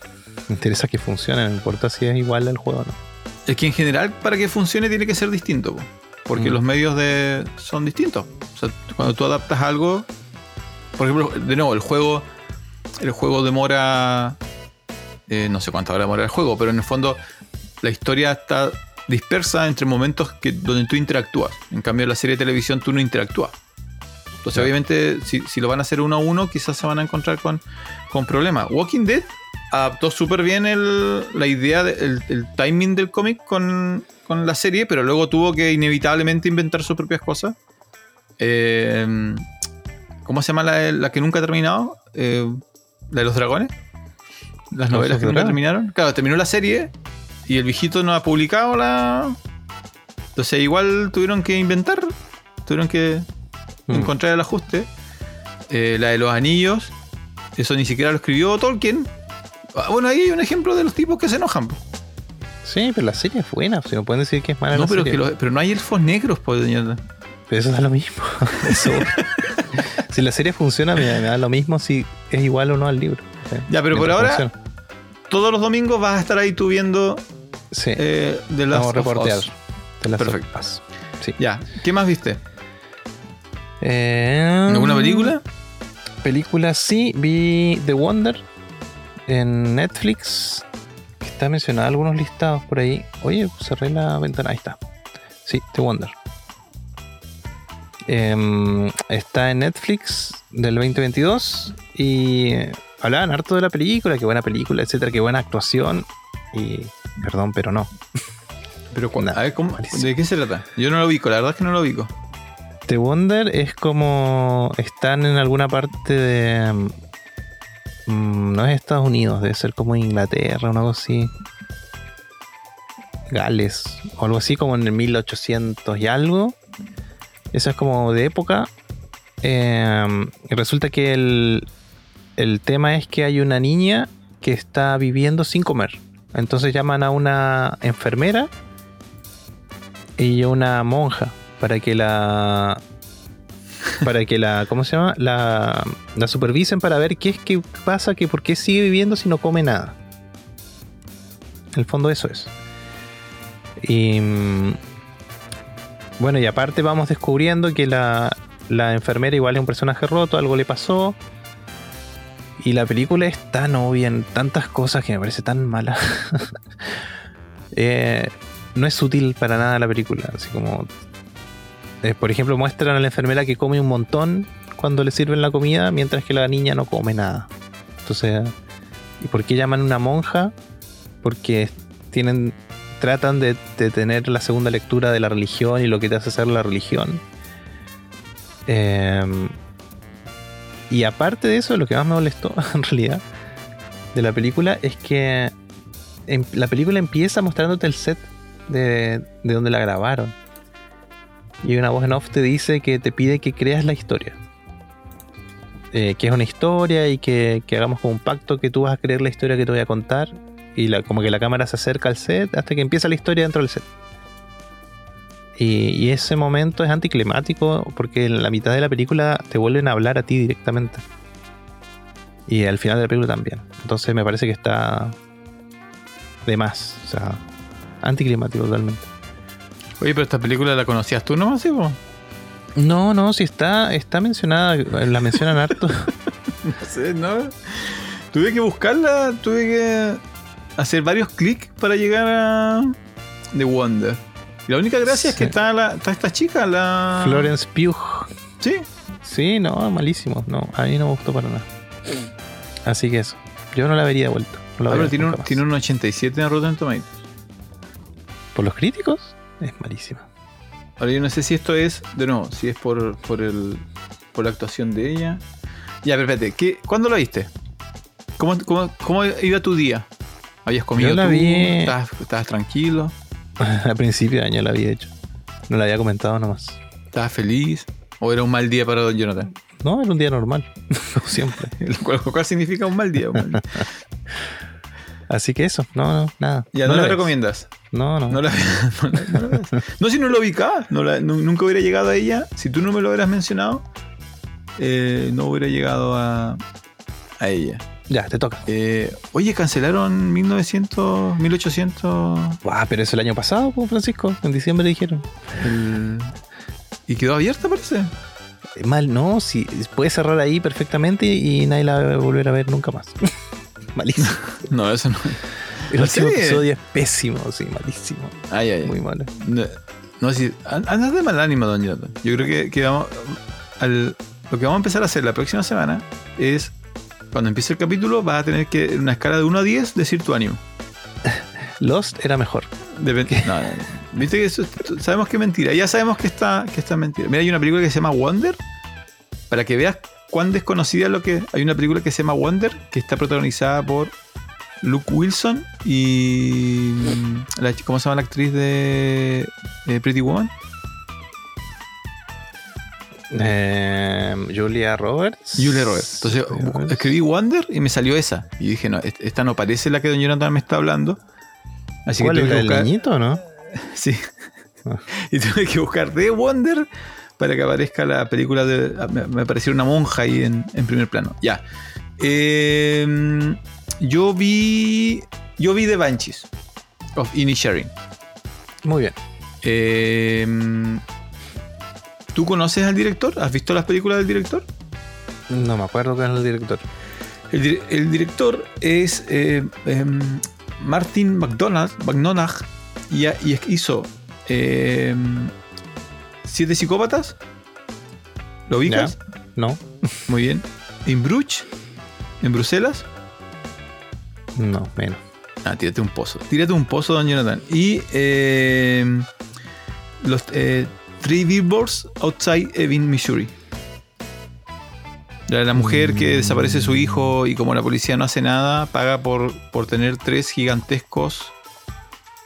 Me interesa que funcione, no importa si es igual al juego o no. Es que en general, para que funcione, tiene que ser distinto. po. Porque Mm. los medios de son distintos. O sea, cuando tú adaptas algo. Por ejemplo, de nuevo, el juego. El juego demora. Eh, no sé cuánto va a demorar el juego, pero en el fondo la historia está dispersa entre momentos que, donde tú interactúas. En cambio, en la serie de televisión tú no interactúas. Entonces, obviamente, si, si lo van a hacer uno a uno, quizás se van a encontrar con, con problemas. Walking Dead adaptó súper bien el- la idea, de- el, el timing del cómic con, con la serie, pero luego tuvo que inevitablemente inventar sus propias cosas. Eh, ¿Cómo se llama la, la que nunca ha terminado? Eh, ¿La de los dragones? Las novelas que nunca terminaron. Claro, terminó la serie y el viejito no ha publicado la. Entonces, igual tuvieron que inventar, tuvieron que Mm. encontrar el ajuste. Eh, la de los anillos, eso ni siquiera lo escribió Tolkien. Ah, Bueno, ahí hay un ejemplo de los tipos que se enojan. po. Sí, pero la serie es buena, si no pueden decir que es mala No, la pero, serie. que pero no hay elfos negros, pues, doña. Pero eso da lo mismo. Eso- si la serie funciona, me, me da lo mismo si es igual o no al libro. Sí. Ya, pero por ahora-. Todos los domingos vas a estar ahí tú viendo Sí, eh, The Last vamos a reportear. De las Perfecto. Sí. Ya, ¿qué más viste? Eh, ¿Alguna película? Película, sí, vi The Wonder en Netflix. Que está mencionada algunos listados por ahí. Oye, cerré la ventana. Ahí está. Sí, The Wonder. Em, está en Netflix del 2022 y hablaban harto de la película, qué buena película, etcétera, qué buena actuación. Y perdón, pero no. Pero, cu- Nah, a ver, ¿cómo- malísimo. ¿de qué se trata? Yo no lo ubico, la verdad es que no lo ubico. The Wonder es como están en alguna parte de. mm, no es Estados Unidos, debe ser como Inglaterra, una cosa así. Gales, o algo así como en el 1800 y algo. Eso es como de época. Eh, y resulta que el, el tema es que hay una niña que está viviendo sin comer. Entonces llaman a una enfermera y una monja para que la para que la ¿cómo se llama? la, la supervisen para ver qué es que pasa, que por qué sigue viviendo si no come nada. En el fondo eso es. Y mm, bueno, y aparte vamos descubriendo que la, la enfermera igual es un personaje roto, algo le pasó. Y la película es tan obvia en tantas cosas que me parece tan mala. Eh, no es sutil para nada la película. Así como. eh, por ejemplo, muestran a la enfermera que come un montón cuando le sirven la comida, mientras que la niña no come nada. Entonces, ¿y por qué llaman una monja? Porque tienen. Tratan de, de tener la segunda lectura de la religión y lo que te hace ser la religión. Eh, y aparte de eso, lo que más me molestó en realidad de la película es que em- la película empieza mostrándote el set de, de donde la grabaron. Y una voz en off te dice que te pide que creas la historia. Eh, que es una historia y que, que hagamos como un pacto que tú vas a creer la historia que te voy a contar. Y la- como que la cámara se acerca al set hasta que empieza la historia dentro del set. Y, y ese momento es anticlimático porque en la mitad de la película te vuelven a hablar a ti directamente. Y al final de la película también. Entonces me parece que está de más. O sea, anticlimático totalmente. Oye, pero esta película la conocías tú nomás, ¿sí? No, no, si está, está mencionada, la mencionan harto. No sé, ¿no? Tuve que buscarla, tuve que hacer varios clics para llegar a The Wonder. La única gracia es que está, la, está esta chica, la. Florence Pugh. Sí. Sí, no, malísimo. No, a mí no me gustó para nada. Así que eso. Yo no la vería de vuelta. No la Ah, pero tiene un, tiene un 87 en Rotten Tomatoes. ¿Por los críticos? Es malísima. Ahora yo no sé si esto es, de nuevo, si es por, por el por la actuación de ella. Ya, pero espérate, ¿qué, ¿cuándo la viste? ¿Cómo, cómo, cómo iba tu día? ¿Habías comido Yo la tú? vi- ¿Estabas, estabas tranquilo? A principio de año la había hecho. No la había comentado nomás. ¿Estabas feliz? ¿O era un mal día para Don Jonathan? No, era un día normal. Siempre. Lo cual, lo cual significa un mal día. un mal día. Así que eso. No, no, nada. Ya, no, la la recomiendas. No, no. No, la, no, no. No, si no lo ubicaba. No nunca hubiera llegado a ella. Si tú no me lo hubieras mencionado, eh, no hubiera llegado a, a ella. Ya, te toca. Eh, oye, cancelaron 1900, 1800 Guau, pero eso el año pasado, pues, Francisco. En diciembre dijeron. el- y quedó abierta, parece. Eh, Mal, no, si puede cerrar ahí perfectamente y nadie la va a volver a ver nunca más. Malísimo. No, eso no. El ¿La último episodio es pésimo, sí, malísimo. Ay, ay, ay. Muy malo. No, no an- andas de mal ánimo, don Jonathan. Yo creo que, que vamos. al- lo que vamos a empezar a hacer la próxima semana es. Cuando empiece el capítulo, vas a tener que, en una escala de 1 a 10, decir tu ánimo. Lost era mejor. Depende- no, no, no. Viste que eso, sabemos que es mentira. Ya sabemos que está, que está mentira. Mira, hay una película que se llama Wonder. Para que veas cuán desconocida es lo que. Hay una película que se llama Wonder, que está protagonizada por Luke Wilson y. mm, la- ¿Cómo se llama la actriz de eh, Pretty Woman? Eh, Julia Roberts. Julia Roberts. Entonces escribí Wonder y me salió esa. Y dije, no, est- esta no parece la que Don Jonathan me está hablando. Así ¿Cuál que tuve que buscar. niñito, no? Sí. Ah. Y tuve que buscar The Wonder para que aparezca la película de. Me, me apareció una monja ahí en, en primer plano. Ya. Eh, yo vi. Yo vi The Banshees of Inisherin. Muy bien. Eh, ¿Tú conoces al director? ¿Has visto las películas del director? No me acuerdo quién es el director. El, dir- el director es eh, em, Martin McDonagh y, hizo em, Siete Psicópatas. ¿Lo ubicas? No, Muy bien. En Bruges, en Bruselas. no, menos. Ah, tírate un pozo. Tírate un pozo, don Jonathan. Y em, los eh, Three Billboards Outside Ebbing, Missouri. La, la mujer que desaparece su hijo y como la policía no hace nada, paga por, por tener tres gigantescos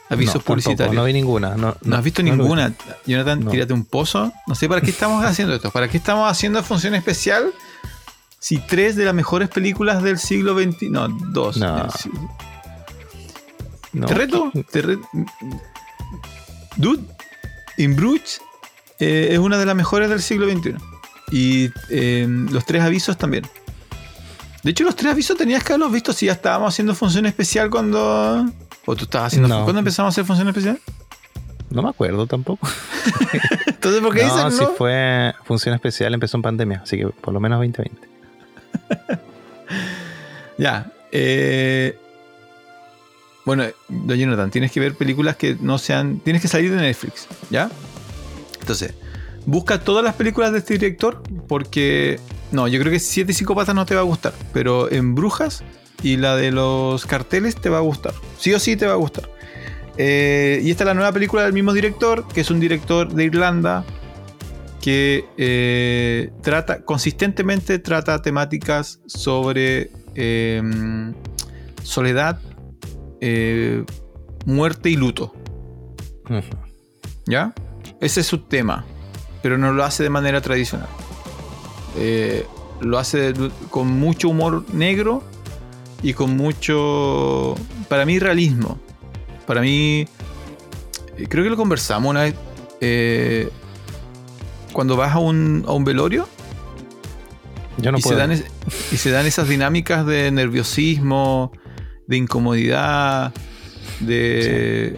avisos No, tampoco, publicitarios. No vi ninguna. No, ¿No has visto vi. ninguna? Jonathan, tírate un pozo. No sé para qué estamos haciendo esto. ¿Para qué estamos haciendo función especial? Si tres de las mejores películas del siglo XX. No, dos. ¿Te reto? Te re- Dude, In Bruges eh, es una de las mejores del siglo XXI. Y eh, los tres avisos también. De hecho, los tres avisos tenías que haberlos visto si ya estábamos haciendo función especial cuando. ¿O tú estabas haciendo... No. ¿Cuándo empezamos a hacer función especial? No me acuerdo tampoco. Entonces, ¿por qué no, dicen si no? fue función especial, empezó en pandemia, así que por lo menos 2020. Ya. eh, bueno, Jonathan, tienes que ver películas que no sean. Tienes que salir de Netflix, ¿ya? Entonces, busca todas las películas de este director porque. No, yo creo que Siete Psicópatas no te va a gustar, pero en Brujas y la de los carteles te va a gustar. Sí o sí te va a gustar. Eh, y esta es la nueva película del mismo director, que es un director de Irlanda que eh, trata, consistentemente trata temáticas sobre eh, soledad, eh, muerte y luto. Ujú. ¿Ya? Ese es su tema, pero no lo hace de manera tradicional. Eh, lo hace con mucho humor negro y con mucho, para mí, realismo. Para mí, eh, creo que lo conversamos una vez. eh, cuando vas a un, a un velorio Yo no y, se puedo. dan es- y se dan esas dinámicas de nerviosismo, de incomodidad, de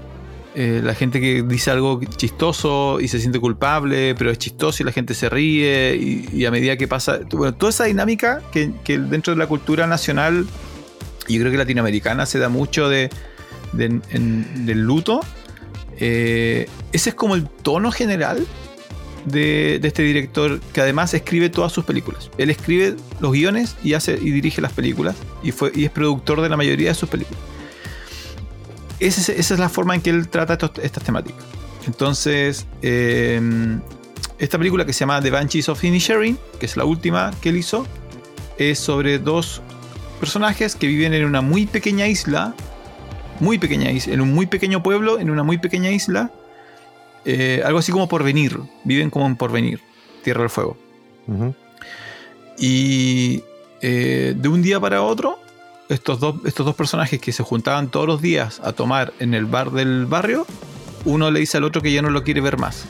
eh, la gente que dice algo chistoso y se siente culpable, pero es chistoso y la gente se ríe y, a medida que pasa, bueno, toda esa dinámica que, dentro de la cultura nacional yo creo que latinoamericana se da mucho de, del luto, eh, ese es como el tono general de, de este director que además escribe todas sus películas. Él escribe los guiones y hace y dirige las películas y, fue, y es productor de la mayoría de sus películas. Es- esa es la forma en que él trata estos- estas temáticas. Entonces, eh, esta película que se llama The Banshees of Inisherin, que es la última que él hizo, es sobre dos personajes que viven en una muy pequeña isla, muy pequeña isla, en un muy pequeño pueblo, en una muy pequeña isla, eh, algo así como porvenir, viven como en porvenir, Tierra del Fuego. Y eh, de un día para otro, estos dos, estos dos personajes que se juntaban todos los días a tomar en el bar del barrio, uno le dice al otro que ya no lo quiere ver más.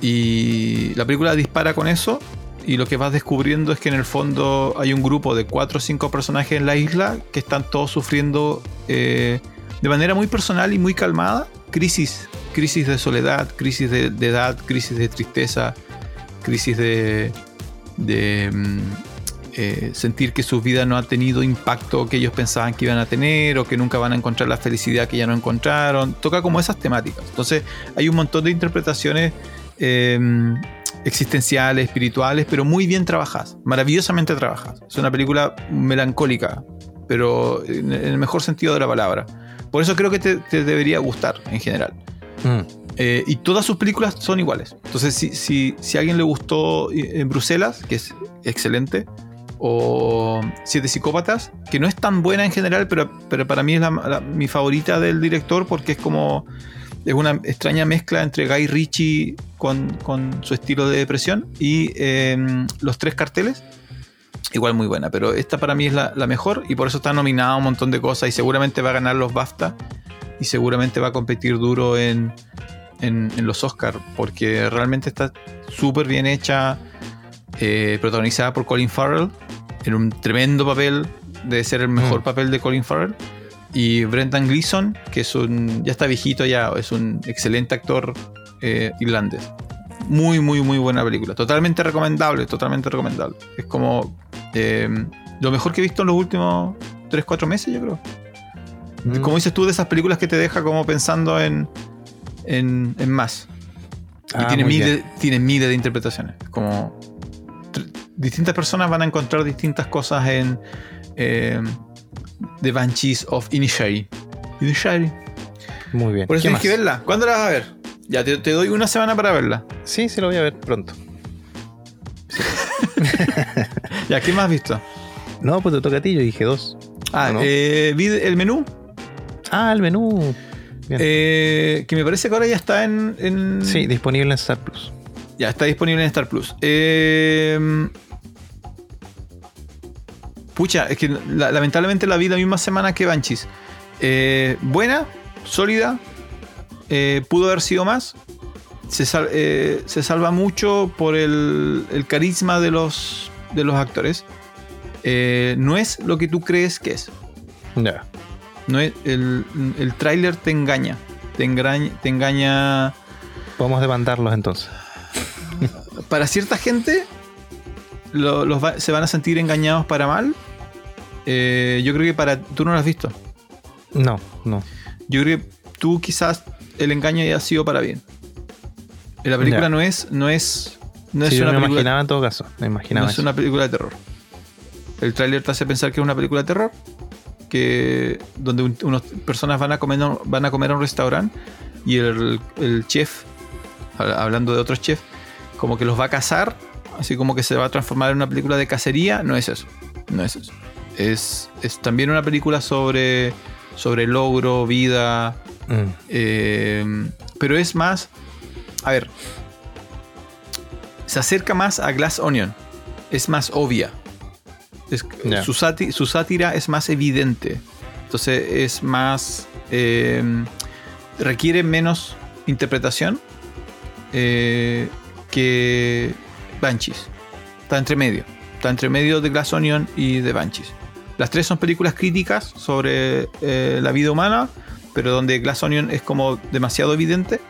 Y la película dispara con eso. Y lo que vas descubriendo es que en el fondo hay un grupo de cuatro o cinco personajes en la isla que están todos sufriendo eh, de manera muy personal y muy calmada crisis. Crisis de soledad, crisis de, de edad, crisis de tristeza, crisis de, de mm, eh, sentir que su vida no ha tenido impacto que ellos pensaban que iban a tener o que nunca van a encontrar la felicidad que ya no encontraron. Toca como esas temáticas. Entonces hay un montón de interpretaciones eh, existenciales, espirituales, pero muy bien trabajadas, maravillosamente trabajadas. Es una película melancólica, pero en en el mejor sentido de la palabra. Por eso creo que te, te debería gustar en general. Mm. Eh, y todas sus películas son iguales. Entonces, si, si, si a alguien le gustó eh, en Bruselas, que es excelente, o Siete Psicópatas, que no es tan buena en general, pero, pero para mí es mi favorita del director porque es como. Es una extraña mezcla entre Guy Ritchie con, con su estilo de depresión y eh, los tres carteles. Igual muy buena, pero esta para mí es la, la mejor y por eso está nominada a un montón de cosas y seguramente va a ganar los BAFTA y seguramente va a competir duro en, en, en los Oscars porque realmente está súper bien hecha, eh, protagonizada por Colin Farrell en un tremendo papel, debe ser el mejor Mm. papel de Colin Farrell. Y Brendan Gleeson, que es un. ya está viejito ya, es un excelente actor eh, irlandés. Muy, muy, muy buena película. Totalmente recomendable, totalmente recomendable. Es como eh, lo mejor que he visto en los últimos 3-4 meses, yo creo. Mm. Como dices tú, de esas películas que te deja como pensando en, en, en más. Y Ah, tiene, miles, tiene miles de interpretaciones. Como distintas personas van a encontrar distintas cosas en eh, The Banshees of Inisherin. Inisherin. Muy bien. Por eso ¿Qué tienes que verla. ¿Cuándo la vas a ver? Ya te, te doy una semana para verla. Sí, sí, lo voy a ver pronto. Ya, ¿qué más has visto? No, pues te toca a ti, yo dije dos. Ah, ¿O no? eh, vi el menú. Ah, el menú. Eh, que me parece que ahora ya está en. en- sí, disponible en Star Plus. Ya está disponible en Star Plus. Eh, pucha, es que la- lamentablemente la vi la misma semana que Banshees. Eh, buena, sólida. eh, pudo haber sido más. Se, sal- se salva mucho por el, el carisma de los, de los actores. No es lo que tú crees que es. Ya. No es, el, el tráiler te engaña. Te engaña, te engaña. Podemos demandarlos entonces. Para cierta gente, lo- los va- se van a sentir engañados para mal. Eh, yo creo que para. Tú no lo has visto. No, no. Yo creo que tú quizás el engaño haya sido para bien. La película no es. No es. No es yo una me película. imaginaba en todo caso. Me imaginaba No es una película de terror. El tráiler te hace pensar que es una película de terror. Que. donde un- unas personas van a comer, van a comer a un restaurante. Y el, el chef, hab- hablando de otros chefs, como que los va a cazar. Así como que se va a transformar en una película de cacería. No es eso. No es eso. Es, es también una película sobre. sobre logro, vida. Mm, Eh, pero es más. A ver. Se acerca más a Glass Onion. Es más obvia. Es- su, sáti- su sátira es más evidente. Entonces es más. eh, requiere menos interpretación eh, que Banshees. Está entre medio. Está entre medio de Glass Onion y de Banshees. Las tres son películas críticas sobre eh, la vida humana, pero donde Glass Onion es como demasiado evidente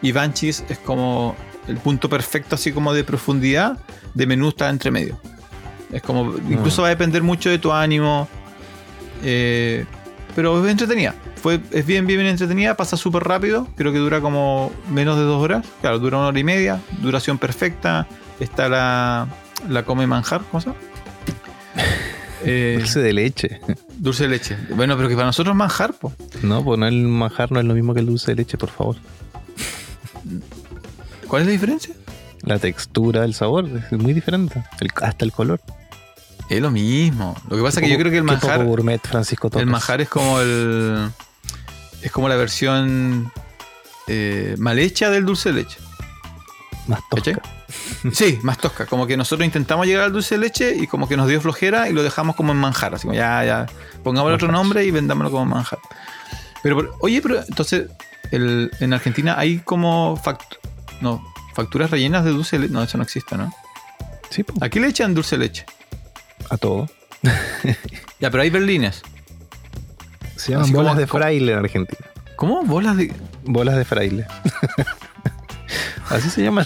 y Banshees es como el punto perfecto, así como de profundidad, de menú está entre medio. Es como, incluso va a depender mucho de tu ánimo, eh, pero es entretenida. Fue, es bien, bien, bien entretenida, pasa súper rápido, creo que dura como menos de dos horas, claro, dura una hora y media, duración perfecta, está la, la come manjar, ¿cómo se llama? Eh, Dulce de leche. Dulce de leche. Bueno, pero que para nosotros manjar, pues. No, pues no el manjar no es lo mismo que el dulce de leche, por favor. ¿Cuál es la diferencia? La textura, el sabor es muy diferente. El- hasta el color. Es lo mismo. Lo que pasa es que yo creo que el manjar, gourmet, Francisco el manjar es como el, es como la versión eh, mal hecha del dulce de leche. Más tosca. Sí, más tosca. Como que nosotros intentamos llegar al dulce de leche y como que nos dio flojera y lo dejamos como en manjar. Así como ya, ya, pongámosle otro nombre y vendámoslo como manjar. Pero, oye, pero entonces, el- en Argentina hay como fact- no, facturas rellenas de dulce de leche. No, eso no existe, ¿no? Sí, pues, Aquí le echan dulce de leche. A todo. Ya, pero hay berlines. Se llaman Así como- bolas de fraile en Argentina. ¿Cómo? ¿Bolas de...? Bolas de fraile. Así se llaman.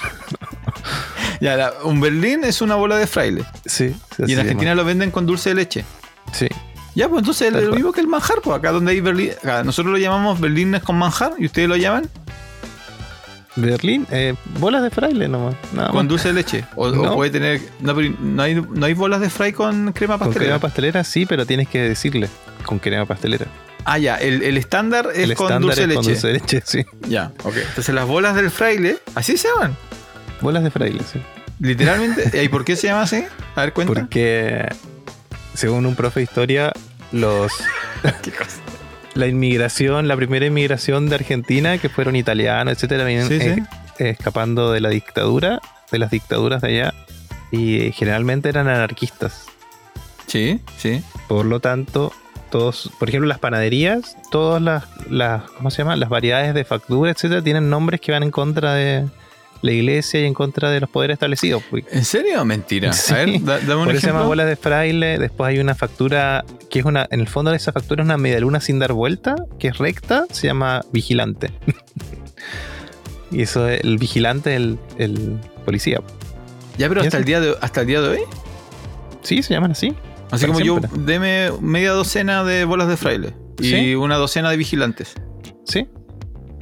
Ya, la- un berlín es una bola de fraile. Sí. Y en Argentina lo venden con dulce de leche. Sí. Ya, pues entonces es lo mismo que el manjar, pues acá donde hay berlín, acá nosotros lo llamamos berlines con manjar y ustedes lo llaman Berlín, eh, bolas de fraile nomás. Nada con más. dulce de leche. O, puede tener. No, pero no hay, no hay bolas de fray con crema Con pastelera. crema pastelera sí, pero tienes que decirle con crema pastelera. ah, ya, el, el estándar es el con estándar dulce es con leche. dulce de leche, sí. Ya, ok. Entonces las bolas del fraile, así se llaman. Bolas de fraile, sí. Literalmente. ¿Y por qué se llama así? A ver, cuenta. Porque según un profe de historia, los ¿Qué cosa? La inmigración, la primera inmigración de Argentina, que fueron italianos, etcétera, Sí, sí. eh, escapando de la dictadura, de las dictaduras de allá, y eh, generalmente eran anarquistas. Sí, sí. Por lo tanto, todos, por ejemplo, las panaderías, todas las, las ¿cómo se llama? Las variedades de factura, etcétera, tienen nombres que van en contra de la iglesia y en contra de los poderes establecidos. pues. ¿En serio? Mentira. Sí. A ver, da- dame un Por eso se llama bolas de fraile. Después hay una factura que es una. En el fondo de esa factura es una medialuna sin dar vuelta, que es recta, se llama vigilante. y eso es el vigilante, el, el policía. Ya, pero ¿Y hasta el, día de, hasta el día de hoy. Sí, se llaman así. Así como yo, deme media docena de bolas de fraile y Sí. una docena de vigilantes. Sí.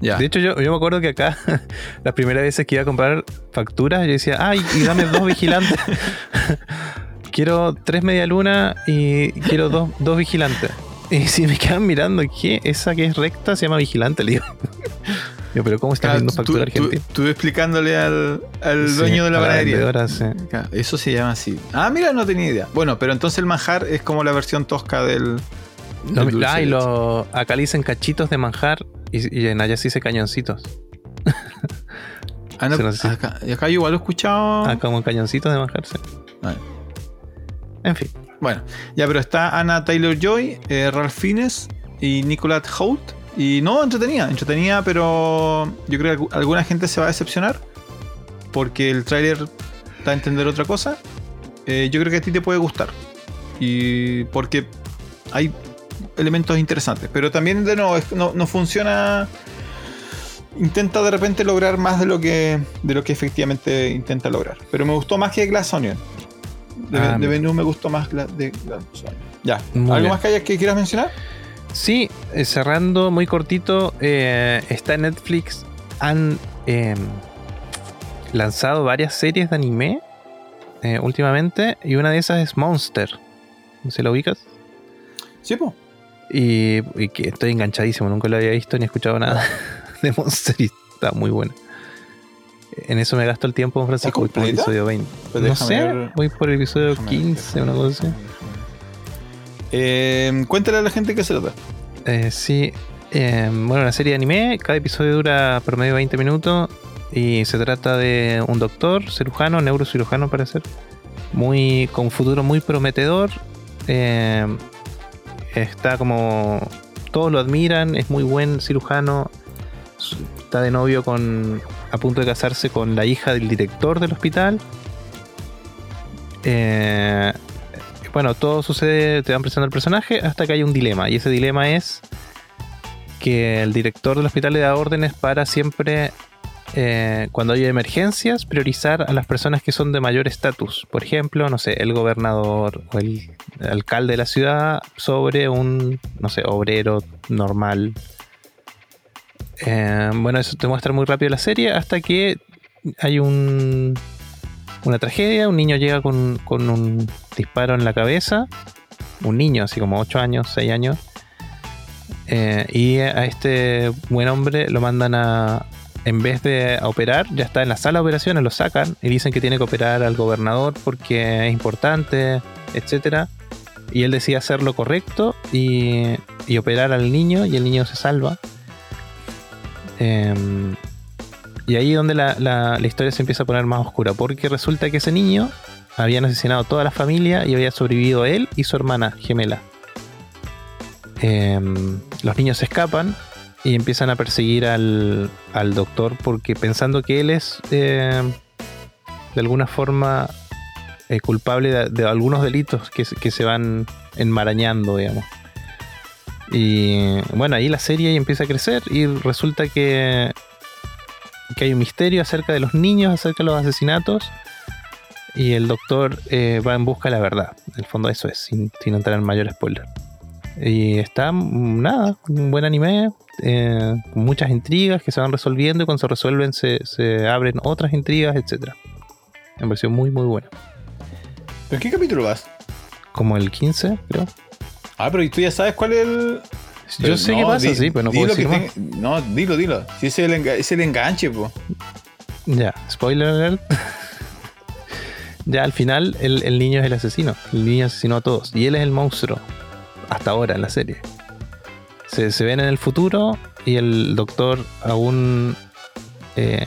De hecho, yo, yo me acuerdo que acá, las primeras veces que iba a comprar facturas, yo decía, ay, y dame dos vigilantes. quiero tres medialunas y quiero dos, dos vigilantes. Y si me quedan mirando, ¿qué? Esa que es recta se llama vigilante, le digo. Yo, pero ¿cómo estás Claro, viendo factura argentina? Estuve explicándole al, al Sí, dueño de la panadería. sí. Eso se llama así. Ah, mira, no tenía idea. Bueno, pero entonces el manjar es como la versión tosca del. Del dulce ah, y lo- acá le dicen cachitos de manjar y, y en allá sí dice cañoncitos. Ah, no, se acá, y acá yo igual lo he escuchado. Ah, como cañoncitos de manjar, sí. Ah, En fin. Bueno, ya, pero está Anna Taylor Joy, eh, Ralph Fiennes y Nicolette Hoult. Y no, entretenida, entretenida, pero yo creo que algu- alguna gente se va a decepcionar porque el tráiler da a entender otra cosa. Eh, yo creo que a ti te puede gustar. Y porque hay elementos interesantes. Pero también, de nuevo, no, no funciona. Intenta de repente lograr más de lo que de lo que efectivamente intenta lograr. Pero me gustó más que Glass Onion. De, Ah, de Venus me gustó más Gla- de Glass Onion. Ya. ¿Algo bien. más que, hayas, que quieras mencionar? Sí, eh, cerrando muy cortito, eh, está en Netflix. Han eh, lanzado varias series de anime eh, últimamente y una de esas es Monster. ¿Se lo ubicas? Sí, pues. Y, y que estoy enganchadísimo, nunca lo había visto ni escuchado nada de Monster y está muy bueno. En eso me gasto el tiempo, Francisco, voy por el episodio 20. Pues no sé, ver- voy por el episodio Déjame ver, 15, déjame una ver, cosa así. ver. Eh, cuéntale a la gente qué se trata. Eh, sí, eh, bueno, una serie de anime, cada episodio dura promedio 20 minutos y se trata de un doctor, cirujano, neurocirujano para ser, muy, con un futuro muy prometedor. eh, está como, todos lo admiran, es muy buen cirujano, está de novio con, a punto de casarse con la hija del director del hospital. Eh, bueno, todo sucede, te van presentando el personaje hasta que hay un dilema. Y ese dilema es que el director del hospital le da órdenes para siempre, eh, cuando hay emergencias, priorizar a las personas que son de mayor estatus. Por ejemplo, no sé, el gobernador o el alcalde de la ciudad sobre un, no sé, obrero normal. Eh, bueno, eso te muestra muy rápido la serie hasta que hay un, una tragedia, un niño llega con, con un disparo en la cabeza, un niño así como 8 años, 6 años, eh, y a este buen hombre lo mandan a, en vez de operar, ya está en la sala de operaciones, lo sacan y dicen que tiene que operar al gobernador porque es importante, etcétera. Y él decide hacer lo correcto y, y operar al niño y el niño se salva. Em, y ahí es donde la historia se empieza a poner más oscura, porque resulta que ese niño habían asesinado a toda la familia y había sobrevivido él y su hermana gemela. Em, los niños se escapan y empiezan a perseguir al, al doctor porque pensando que él es em, de alguna forma eh, culpable de, algunos delitos que, que se van enmarañando, digamos. Y bueno, ahí la serie empieza a crecer y resulta que, que hay un misterio acerca de los niños, acerca de los asesinatos. Y el doctor eh, va en busca de la verdad. En el fondo eso es, sin, sin entrar en mayor spoiler. Y está, mm, nada, un buen anime, eh, con muchas intrigas que se van resolviendo y cuando se resuelven se, se abren otras intrigas, etc. Me pareció muy, muy buena. ¿Pero en qué capítulo vas? Como el 15, creo. Ah, pero ¿y tú ya sabes cuál es el. Yo sé no, qué pasa, di- sí, pero no puedo decir que más. ten- No, dilo, dilo. Si ese es el, enga- es el enganche, po. Ya, spoiler alert. ya al final el, el niño es el asesino. El niño asesinó a todos. Y él es el monstruo. Ahora en la serie. Se, ven en el futuro y el doctor aún eh,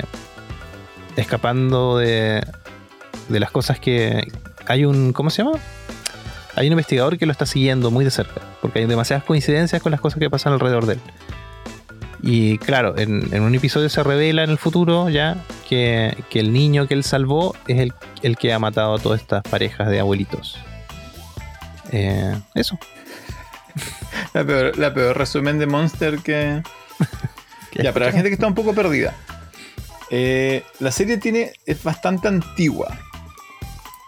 escapando de, de las cosas que... Hay un... ¿Cómo se llama? Hay un investigador que lo está siguiendo muy de cerca. Porque hay demasiadas coincidencias con las cosas que pasan alrededor de él. Y claro, en, en un episodio se revela en el futuro ya que, que el niño que él salvó es el, el que ha matado a todas estas parejas de abuelitos. Eh, eso. La peor, la peor resumen de Monster que. ya, para la gente que está un poco perdida. Eh, la serie tiene, es bastante antigua.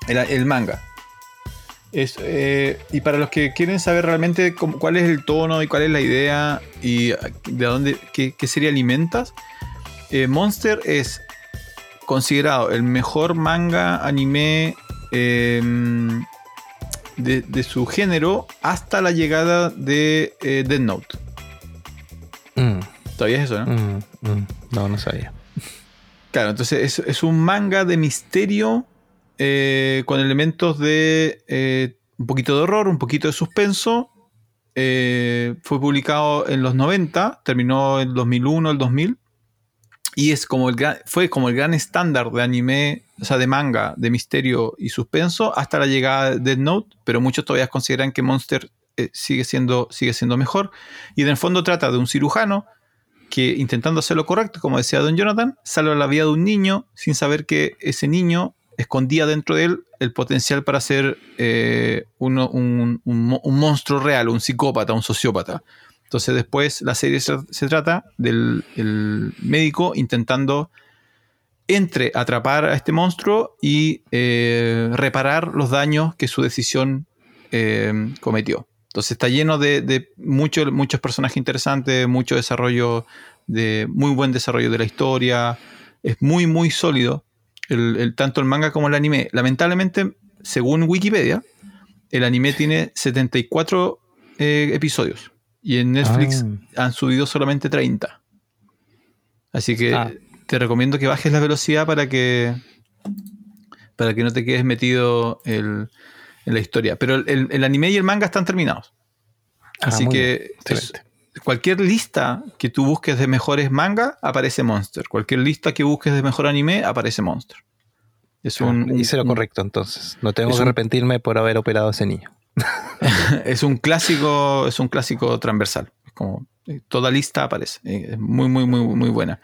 El, el manga. Es, eh, y para los que quieren saber realmente cómo- cuál es el tono y cuál es la idea y de dónde, qué, qué serie alimentas, eh, Monster es considerado el mejor manga anime eh, de, de su género hasta la llegada de eh, Death Note. Mm, Todavía es eso, ¿no? mm, mm. No, no sabía. Claro, entonces es, es un manga de misterio eh, con elementos de eh, un poquito de horror, un poquito de suspenso. Eh, fue publicado en los 90, terminó en 2001, el 2000. Y es como el gran- fue como el gran estándar de anime, o sea, de manga, de misterio y suspenso hasta la llegada de Death Note, pero muchos todavía consideran que Monster eh, sigue, siendo, sigue siendo mejor. Y en el fondo trata de un cirujano que intentando hacer lo correcto, como decía Don Jonathan, salva la vida de un niño sin saber que ese niño escondía dentro de él el potencial para ser eh, un, un- un monstruo real, un psicópata, un sociópata. Entonces después la serie se, trata del el médico intentando entre atrapar a este monstruo y eh, reparar los daños que su decisión eh, cometió. Entonces está lleno de, de mucho- muchos personajes interesantes, mucho desarrollo, de muy buen desarrollo de la historia. Es muy, muy sólido, el, el- tanto el manga como el anime. Lamentablemente, según Wikipedia, el anime tiene 74 eh, episodios y en Netflix han subido solamente 30. Así que Ah. Te recomiendo que bajes la velocidad para que para que no te quedes metido el- en la historia. Pero el, el- anime y el manga están terminados. Ah, Así que es- cualquier lista que tú busques de mejores manga, aparece Monster. Cualquier lista que busques de mejor anime, aparece Monster. Es un, un- Hice lo correcto entonces. No tengo que un- arrepentirme por haber operado a ese niño. es un clásico, es un clásico transversal. Como eh, toda lista aparece. Eh, Es muy, muy, muy, muy buena.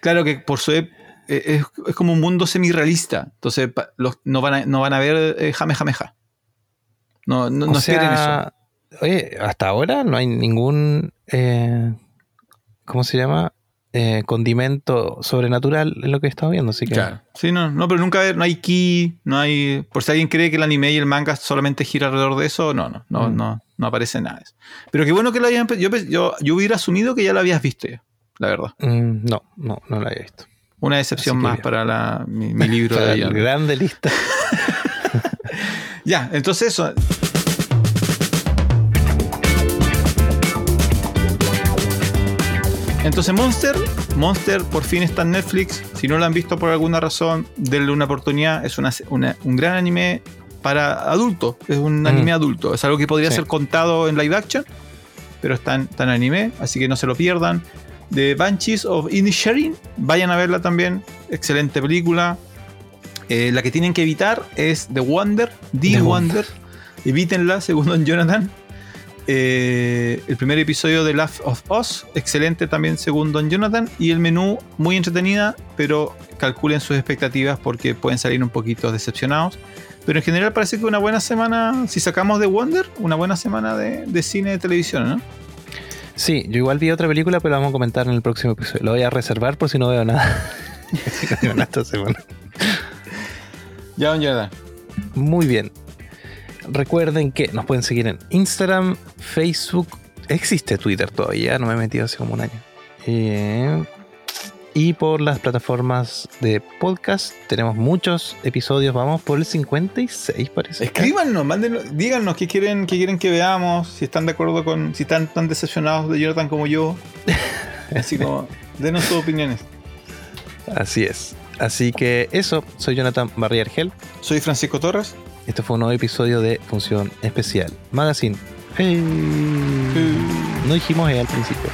Claro que por su eh, es, es como un mundo semi-realista. Entonces pa- los- no, van a, no van a ver eh, jame, jame, ja. No, no, no esperen eso. Oye, hasta ahora no hay ningún. eh, ¿Cómo se llama? Eh, condimento sobrenatural en lo que he estado viendo. Así que. Claro. Sí, no, no, pero nunca no hay ki, no hay. Por si alguien cree que el anime y el manga solamente gira alrededor de eso, no, no, no, Mm. no, no aparece nada de eso. Pero qué bueno que lo hayan. Yo, yo, yo hubiera asumido que ya lo habías visto ya, la verdad. Mm, no, no, no lo había visto. Una que más bien. para la- mi, mi libro Para de Jan. grande lista. Ya, entonces eso. Entonces Monster, Monster por fin está en Netflix. Si no lo han visto por alguna razón, denle una oportunidad. Es una- una- un gran anime para adultos. Es un Mm. anime adulto. Es algo que podría Sí. ser contado en live action, pero está en, está en anime, así que no se lo pierdan. The Banshees of Inisherin, vayan a verla también. Excelente película. Eh, la que tienen que evitar es The Wonder, The, The Wonder. Evítenla, según Don Jonathan. Eh, el primer episodio de Last of Us, excelente también según Don Jonathan. Y el menú, muy entretenida, pero calculen sus expectativas porque pueden salir un poquito decepcionados. Pero en general parece que una buena semana, si sacamos The Wonder, una buena semana de, de cine de televisión, ¿no? Sí, yo igual vi otra película, pero la vamos a comentar en el próximo episodio. Lo voy a reservar por si no veo nada. no veo nada esta semana. Ya, Don Jonathan. Muy bien. Recuerden que nos pueden seguir en Instagram, Facebook. Existe Twitter todavía, no me he metido hace como un año. Eh, y por las plataformas de podcast tenemos muchos episodios. Vamos por el 56, parece. Escríbanos, mándenos, díganos qué quieren, qué quieren que veamos, si están de acuerdo con, si están tan decepcionados de Jonathan como yo. Así como, denos sus opiniones. Así es. Así que eso, soy Jonathan Barriargel. Soy Francisco Torres. Este fue un nuevo episodio de Función Especial Magazine. Hey. No dijimos E al principio.